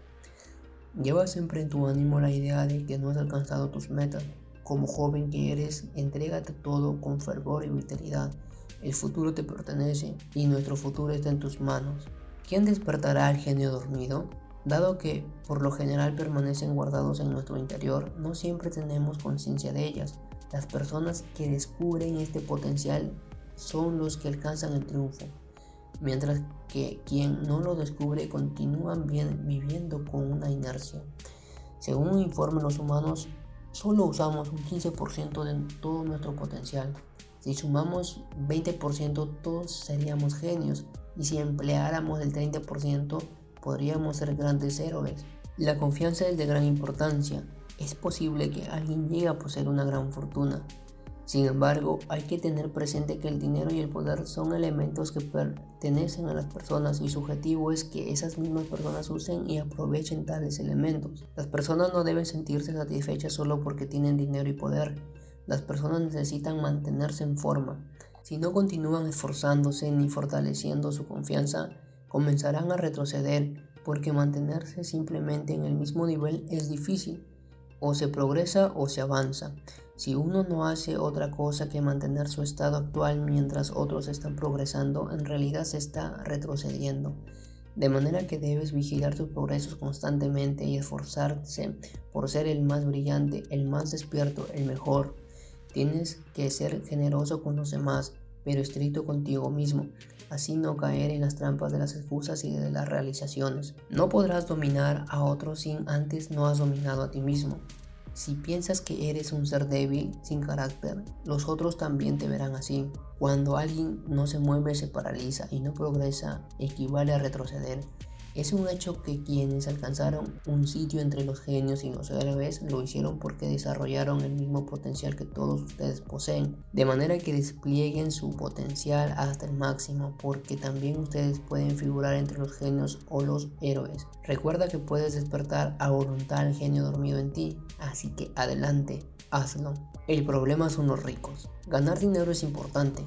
Lleva siempre en tu ánimo la idea de que no has alcanzado tus metas, como joven que eres, entrégate todo con fervor y vitalidad. El futuro te pertenece y nuestro futuro está en tus manos. ¿Quién despertará al genio dormido? Dado que por lo general permanecen guardados en nuestro interior, no siempre tenemos conciencia de ellas. Las personas que descubren este potencial son los que alcanzan el triunfo, mientras que quien no lo descubre continúan viviendo con una inercia. Según un informe, los humanos solo usamos un 15% de todo nuestro potencial. Si sumamos 20% todos seríamos genios y si empleáramos el 30% podríamos ser grandes héroes. La confianza es de gran importancia. Es posible que alguien llegue a poseer una gran fortuna, sin embargo, hay que tener presente que el dinero y el poder son elementos que pertenecen a las personas y su objetivo es que esas mismas personas usen y aprovechen tales elementos. Las personas no deben sentirse satisfechas solo porque tienen dinero y poder. Las personas necesitan mantenerse en forma. Si no continúan esforzándose ni fortaleciendo su confianza, comenzarán a retroceder porque mantenerse simplemente en el mismo nivel es difícil. O se progresa o se avanza. Si uno no hace otra cosa que mantener su estado actual mientras otros están progresando, en realidad se está retrocediendo. De manera que debes vigilar tus progresos constantemente y esforzarse por ser el más brillante, el más despierto, el mejor. Tienes que ser generoso con los demás, pero estricto contigo mismo, así no caer en las trampas de las excusas y de las realizaciones. No podrás dominar a otros sin antes no has dominado a ti mismo. Si piensas que eres un ser débil, sin carácter, los otros también te verán así. Cuando alguien no se mueve, se paraliza y no progresa, equivale a retroceder. Es un hecho que quienes alcanzaron un sitio entre los genios y los héroes lo hicieron porque desarrollaron el mismo potencial que todos ustedes poseen, de manera que desplieguen su potencial hasta el máximo, porque también ustedes pueden figurar entre los genios o los héroes. Recuerda que puedes despertar a voluntad al genio dormido en ti, así que adelante, hazlo. El problema son los ricos. Ganar dinero es importante,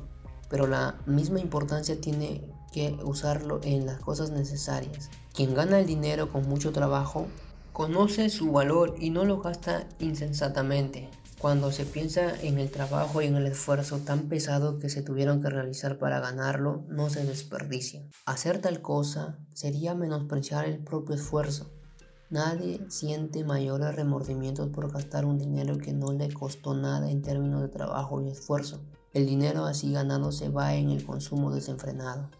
pero la misma importancia tiene que usarlo en las cosas necesarias. Quien gana el dinero con mucho trabajo conoce su valor y no lo gasta insensatamente. Cuando se piensa en el trabajo y en el esfuerzo tan pesado que se tuvieron que realizar para ganarlo, no se desperdicia. Hacer tal cosa sería menospreciar el propio esfuerzo. Nadie siente mayores remordimientos por gastar un dinero que no le costó nada en términos de trabajo y esfuerzo. El dinero así ganado se va en el consumo desenfrenado.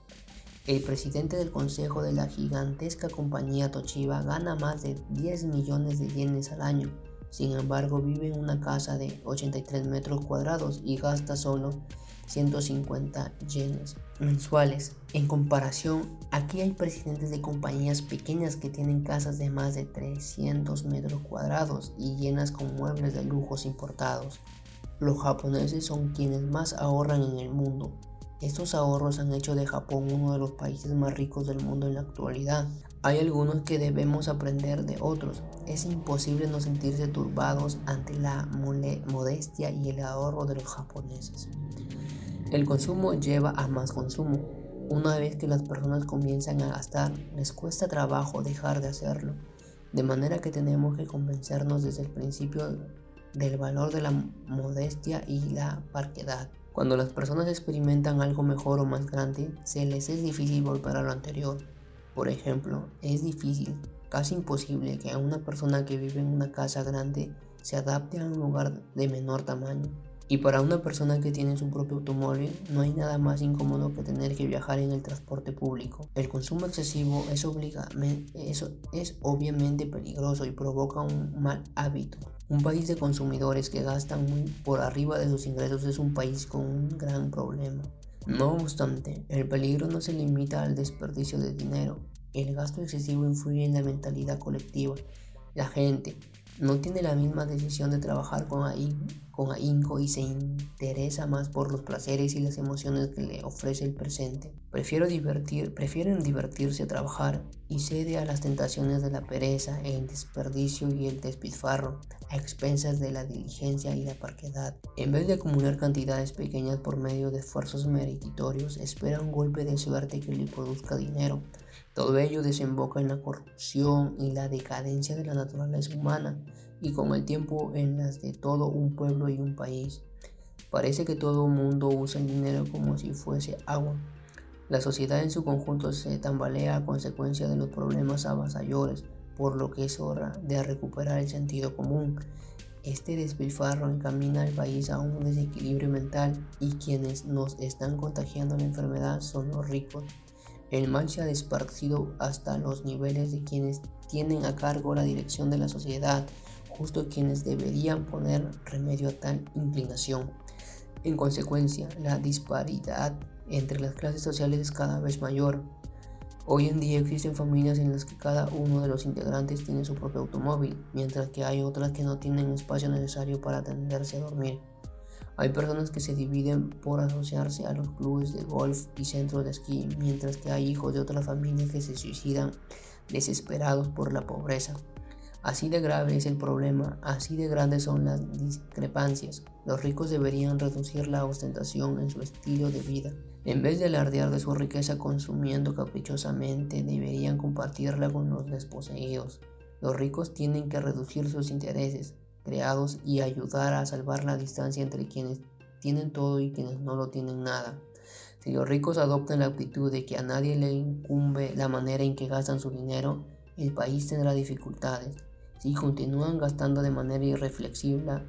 El presidente del consejo de la gigantesca compañía Toshiba gana más de 10 millones de yenes al año. Sin embargo, vive en una casa de 83 metros cuadrados y gasta solo 150 yenes mensuales. En comparación, aquí hay presidentes de compañías pequeñas que tienen casas de más de 300 metros cuadrados y llenas con muebles de lujos importados. Los japoneses son quienes más ahorran en el mundo, estos ahorros han hecho de Japón uno de los países más ricos del mundo en la actualidad. Hay algunos que debemos aprender de otros. Es imposible no sentirse turbados ante la modestia y el ahorro de los japoneses. El consumo lleva a más consumo. Una vez que las personas comienzan a gastar, les cuesta trabajo dejar de hacerlo. De manera que tenemos que convencernos desde el principio del valor de la modestia y la parquedad. Cuando las personas experimentan algo mejor o más grande, se les es difícil volver a lo anterior. Por ejemplo, es difícil, casi imposible, que una persona que vive en una casa grande se adapte a un lugar de menor tamaño. Y para una persona que tiene su propio automóvil, no hay nada más incómodo que tener que viajar en el transporte público. El consumo excesivo es, es obviamente peligroso y provoca un mal hábito. Un país de consumidores que gastan muy por arriba de sus ingresos es un país con un gran problema. No obstante, el peligro no se limita al desperdicio de dinero. El gasto excesivo influye en la mentalidad colectiva. La gente, no tiene la misma decisión de trabajar con, ahínco y se interesa más por los placeres y las emociones que le ofrece el presente. Prefiero divertir, prefieren divertirse a trabajar y cede a las tentaciones de la pereza, el desperdicio y el despilfarro, a expensas de la diligencia y la parquedad. En vez de acumular cantidades pequeñas por medio de esfuerzos meritorios, espera un golpe de suerte que le produzca dinero todo ello desemboca en la corrupción y la decadencia de la naturaleza humana y con el tiempo en las de todo un pueblo y un país. Parece que todo el mundo usa el dinero como si fuese agua. La sociedad en su conjunto se tambalea a consecuencia de los problemas avasalladores, por lo que es hora de recuperar el sentido común. Este despilfarro encamina al país a un desequilibrio mental y quienes nos están contagiando la enfermedad son los ricos. El mal se ha desparcido hasta los niveles de quienes tienen a cargo la dirección de la sociedad, justo quienes deberían poner remedio a tal inclinación. En consecuencia, la disparidad entre las clases sociales es cada vez mayor. Hoy en día existen familias en las que cada uno de los integrantes tiene su propio automóvil, mientras que hay otras que no tienen espacio necesario para atenderse a dormir. Hay personas que se dividen por asociarse a los clubes de golf y centros de esquí, mientras que hay hijos de otras familias que se suicidan desesperados por la pobreza. Así de grave es el problema, así de grandes son las discrepancias. Los ricos deberían reducir la ostentación en su estilo de vida. En vez de alardear de su riqueza consumiendo caprichosamente, deberían compartirla con los desposeídos. Los ricos tienen que reducir sus intereses, creados y ayudar a salvar la distancia entre quienes tienen todo y quienes no lo tienen nada. Si los ricos adoptan la actitud de que a nadie le incumbe la manera en que gastan su dinero, el país tendrá dificultades. Si continúan gastando de manera irreflexiva,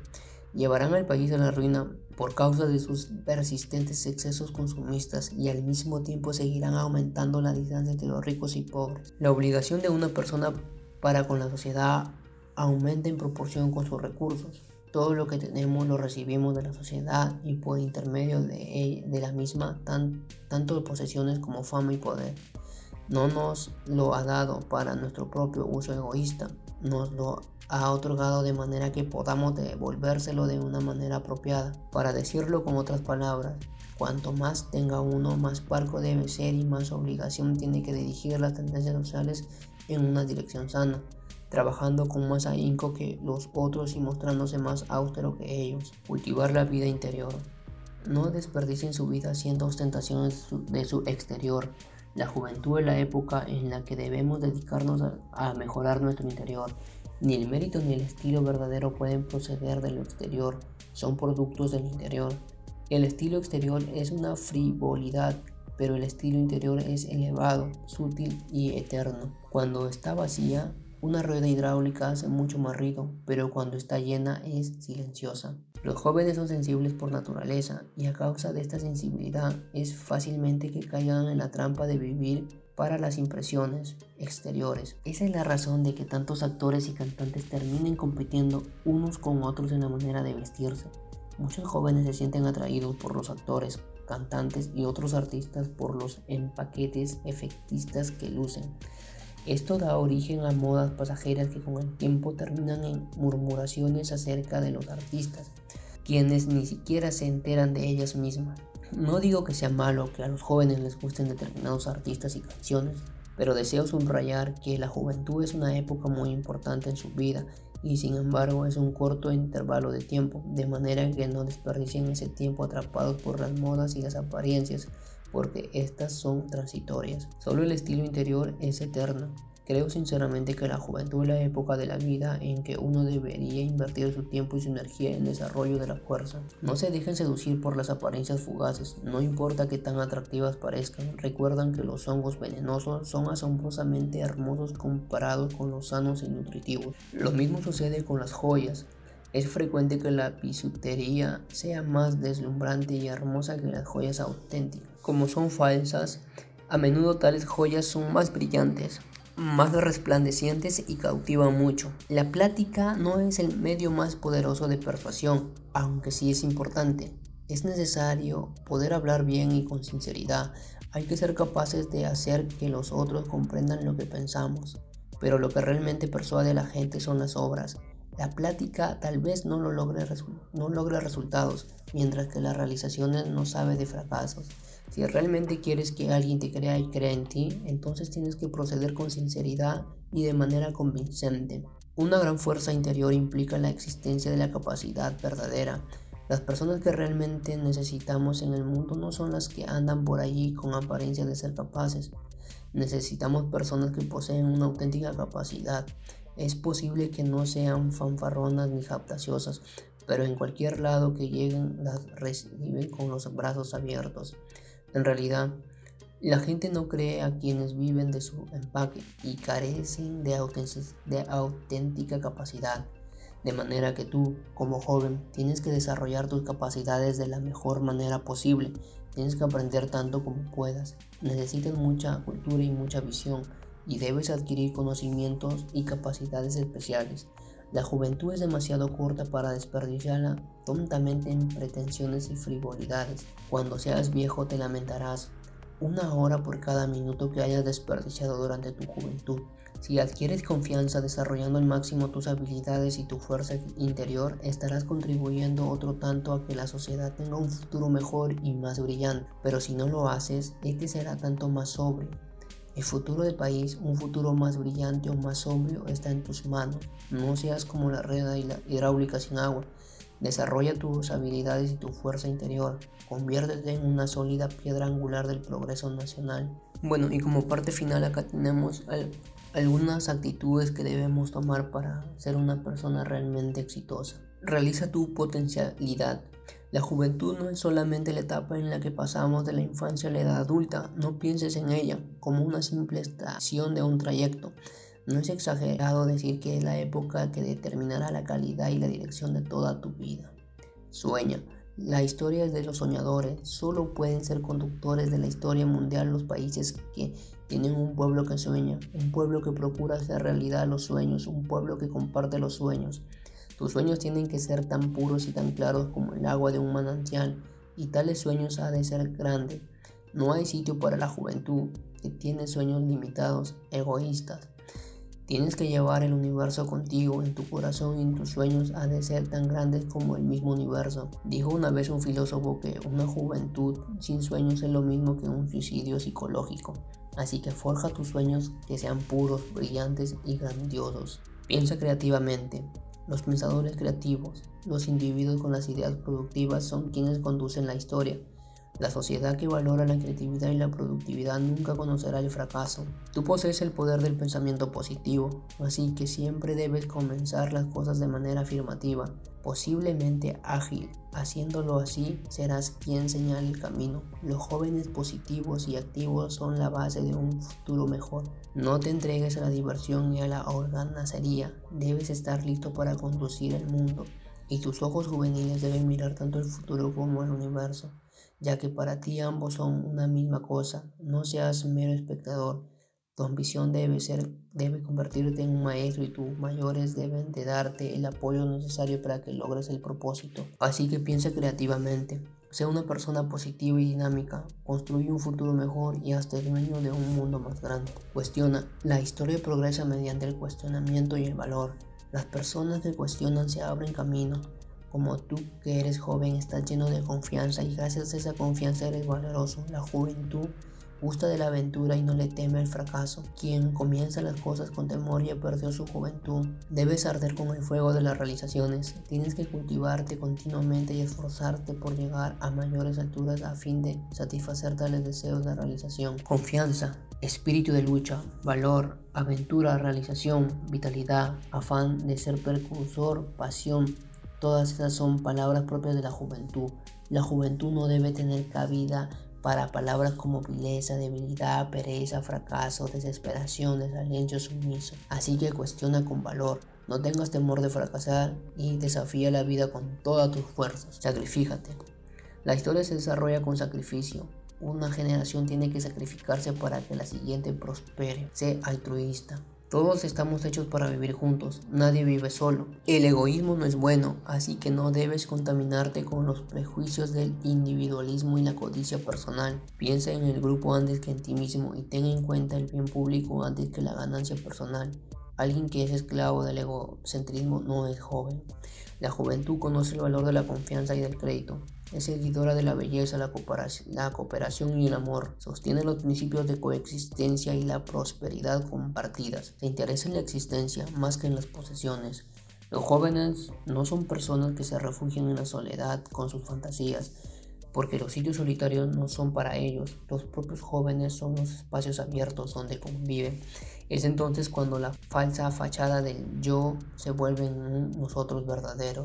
llevarán al país a la ruina por causa de sus persistentes excesos consumistas y al mismo tiempo seguirán aumentando la distancia entre los ricos y pobres. La obligación de una persona para con la sociedad aumenta en proporción con sus recursos. Todo lo que tenemos lo recibimos de la sociedad y por intermedio de, de la misma, tan, tanto posesiones como fama y poder. No nos lo ha dado para nuestro propio uso egoísta, nos lo ha otorgado de manera que podamos devolvérselo de una manera apropiada. Para decirlo con otras palabras, cuanto más tenga uno, más parco debe ser y más obligación tiene que dirigir las tendencias sociales en una dirección sana trabajando con más ahínco que los otros y mostrándose más austero que ellos. Cultivar la vida interior. No desperdicien su vida haciendo ostentaciones de su exterior. La juventud es la época en la que debemos dedicarnos a, mejorar nuestro interior. Ni el mérito ni el estilo verdadero pueden proceder de lo exterior, son productos del interior. El estilo exterior es una frivolidad, pero el estilo interior es elevado, sutil y eterno. Cuando está vacía, una rueda hidráulica hace mucho más ruido, pero cuando está llena es silenciosa. Los jóvenes son sensibles por naturaleza y a causa de esta sensibilidad es fácilmente que caigan en la trampa de vivir para las impresiones exteriores. Esa es la razón de que tantos actores y cantantes terminen compitiendo unos con otros en la manera de vestirse. Muchos jóvenes se sienten atraídos por los actores, cantantes y otros artistas por los empaquetes efectistas que lucen. Esto da origen a modas pasajeras que con el tiempo terminan en murmuraciones acerca de los artistas, quienes ni siquiera se enteran de ellas mismas. No digo que sea malo que a los jóvenes les gusten determinados artistas y canciones, pero deseo subrayar que la juventud es una época muy importante en su vida y sin embargo es un corto intervalo de tiempo, de manera que no desperdicien ese tiempo atrapados por las modas y las apariencias, porque estas son transitorias. Solo el estilo interior es eterno. Creo sinceramente que la juventud es la época de la vida en que uno debería invertir su tiempo y su energía en el desarrollo de la fuerza. No se dejen seducir por las apariencias fugaces, no importa que tan atractivas parezcan, recuerdan que los hongos venenosos son asombrosamente hermosos comparados con los sanos y nutritivos. Lo mismo sucede con las joyas. Es frecuente que la bisutería sea más deslumbrante y hermosa que las joyas auténticas. Como son falsas, a menudo tales joyas son más brillantes, más resplandecientes y cautivan mucho. La plática no es el medio más poderoso de persuasión, aunque sí es importante. Es necesario poder hablar bien y con sinceridad. Hay que ser capaces de hacer que los otros comprendan lo que pensamos. Pero lo que realmente persuade a la gente son las obras. La plática tal vez no, lo logre, no logre resultados, mientras que las realizaciones no sabe de fracasos. Si realmente quieres que alguien te crea y crea en ti, entonces tienes que proceder con sinceridad y de manera convincente. Una gran fuerza interior implica la existencia de la capacidad verdadera. Las personas que realmente necesitamos en el mundo no son las que andan por allí con apariencia de ser capaces. Necesitamos personas que poseen una auténtica capacidad. Es posible que no sean fanfarronas ni japtaciosas, pero en cualquier lado que lleguen las reciben con los brazos abiertos. En realidad, la gente no cree a quienes viven de su empaque y carecen de, auténtica capacidad. De manera que tú, como joven, tienes que desarrollar tus capacidades de la mejor manera posible. Tienes que aprender tanto como puedas. Necesitas mucha cultura y mucha visión y debes adquirir conocimientos y capacidades especiales. La juventud es demasiado corta para desperdiciarla tontamente en pretensiones y frivolidades. Cuando seas viejo te lamentarás una hora por cada minuto que hayas desperdiciado durante tu juventud. Si adquieres confianza desarrollando al máximo tus habilidades y tu fuerza interior, estarás contribuyendo otro tanto a que la sociedad tenga un futuro mejor y más brillante. Pero si no lo haces, este será tanto más sobrio el futuro del país, un futuro más brillante o más sombrío, está en tus manos. No seas como la red hidráulica sin agua. Desarrolla tus habilidades y tu fuerza interior. Conviértete en una sólida piedra angular del progreso nacional. Bueno, y como parte final acá tenemos algunas actitudes que debemos tomar para ser una persona realmente exitosa. Realiza tu potencialidad. La juventud no es solamente la etapa en la que pasamos de la infancia a la edad adulta, no pienses en ella como una simple estación de un trayecto. No es exagerado decir que es la época que determinará la calidad y la dirección de toda tu vida. Sueña. La historia es de los soñadores. Solo pueden ser conductores de la historia mundial los países que tienen un pueblo que sueña, un pueblo que procura hacer realidad los sueños, un pueblo que comparte los sueños. Tus sueños tienen que ser tan puros y tan claros como el agua de un manantial, y tales sueños ha de ser grandes. No hay sitio para la juventud que tiene sueños limitados, egoístas. Tienes que llevar el universo contigo, en tu corazón y en tus sueños ha de ser tan grandes como el mismo universo. Dijo una vez un filósofo que una juventud sin sueños es lo mismo que un suicidio psicológico. Así que forja tus sueños que sean puros, brillantes y grandiosos. Piensa creativamente, los pensadores creativos, los individuos con las ideas productivas son quienes conducen la historia. La sociedad que valora la creatividad y la productividad nunca conocerá el fracaso. Tú posees el poder del pensamiento positivo, así que siempre debes comenzar las cosas de manera afirmativa, posiblemente ágil. Haciéndolo así, serás quien señale el camino. Los jóvenes positivos y activos son la base de un futuro mejor. No te entregues a la diversión y a la organacería. Debes estar listo para conducir el mundo, y tus ojos juveniles deben mirar tanto el futuro como el universo ya que para ti ambos son una misma cosa. No seas mero espectador. Tu ambición debe ser, debe convertirte en un maestro y tus mayores deben de darte el apoyo necesario para que logres el propósito. Así que piensa creativamente. Sea una persona positiva y dinámica, construye un futuro mejor y hazte dueño de un mundo más grande. Cuestiona. La historia progresa mediante el cuestionamiento y el valor. Las personas que cuestionan se abren camino como tú que eres joven estás lleno de confianza y gracias a esa confianza eres valeroso. La juventud gusta de la aventura y no le teme al fracaso. Quien comienza las cosas con temor ya perdió su juventud. Debes arder con el fuego de las realizaciones. Tienes que cultivarte continuamente y esforzarte por llegar a mayores alturas a fin de satisfacer tales deseos de realización. Confianza, espíritu de lucha, valor, aventura, realización, vitalidad, afán de ser precursor, pasión. Todas esas son palabras propias de la juventud. La juventud no debe tener cabida para palabras como vileza, debilidad, pereza, fracaso, desesperación, desaliento, sumiso. Así que cuestiona con valor, no tengas temor de fracasar y desafía la vida con todas tus fuerzas. Sacrifícate. La historia se desarrolla con sacrificio. Una generación tiene que sacrificarse para que la siguiente prospere. Sé altruista. Todos estamos hechos para vivir juntos, nadie vive solo. El egoísmo no es bueno, así que no debes contaminarte con los prejuicios del individualismo y la codicia personal. Piensa en el grupo antes que en ti mismo y ten en cuenta el bien público antes que la ganancia personal. Alguien que es esclavo del egocentrismo no es joven. La juventud conoce el valor de la confianza y del crédito. Es seguidora de la belleza, la cooperación, y el amor. Sostiene los principios de coexistencia y la prosperidad compartidas. Se interesa en la existencia más que en las posesiones. Los jóvenes no son personas que se refugian en la soledad con sus fantasías, porque los sitios solitarios no son para ellos. Los propios jóvenes son los espacios abiertos donde conviven. Es entonces cuando la falsa fachada del yo se vuelve en nosotros verdadero.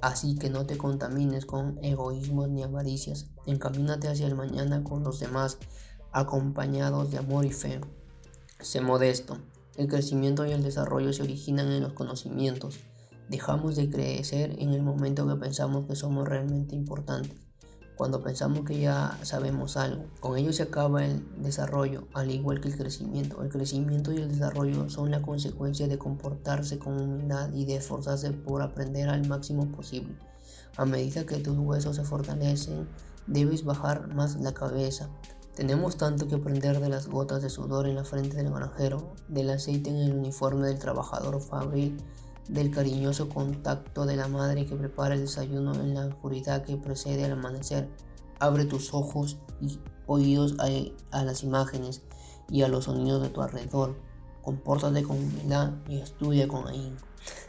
Así que no te contamines con egoísmos ni avaricias. Encamínate hacia el mañana con los demás, acompañados de amor y fe. Sé modesto. El crecimiento y el desarrollo se originan en los conocimientos. Dejamos de crecer en el momento que pensamos que somos realmente importantes cuando pensamos que ya sabemos algo. Con ello se acaba el desarrollo, al igual que el crecimiento. El crecimiento y el desarrollo son la consecuencia de comportarse con humildad y de esforzarse por aprender al máximo posible. A medida que tus huesos se fortalecen, debes bajar más la cabeza. Tenemos tanto que aprender de las gotas de sudor en la frente del granjero, del aceite en el uniforme del trabajador fabril, del cariñoso contacto de la madre que prepara el desayuno en la oscuridad que precede al amanecer. Abre tus ojos y oídos a, las imágenes y a los sonidos de tu alrededor. Compórtate con humildad y estudia con ahínco.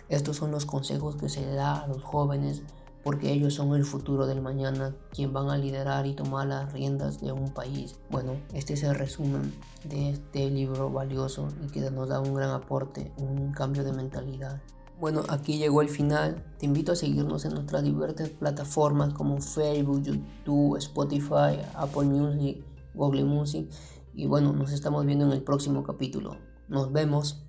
Estos son los consejos que se da a los jóvenes porque ellos son el futuro del mañana, quien van a liderar y tomar las riendas de un país. Bueno, este es el resumen de este libro valioso y que nos da un gran aporte, un cambio de mentalidad. Bueno, aquí llegó el final. Te invito a seguirnos en nuestras diversas plataformas como Facebook, YouTube, Spotify, Apple Music, Google Music. Y bueno, nos estamos viendo en el próximo capítulo. Nos vemos.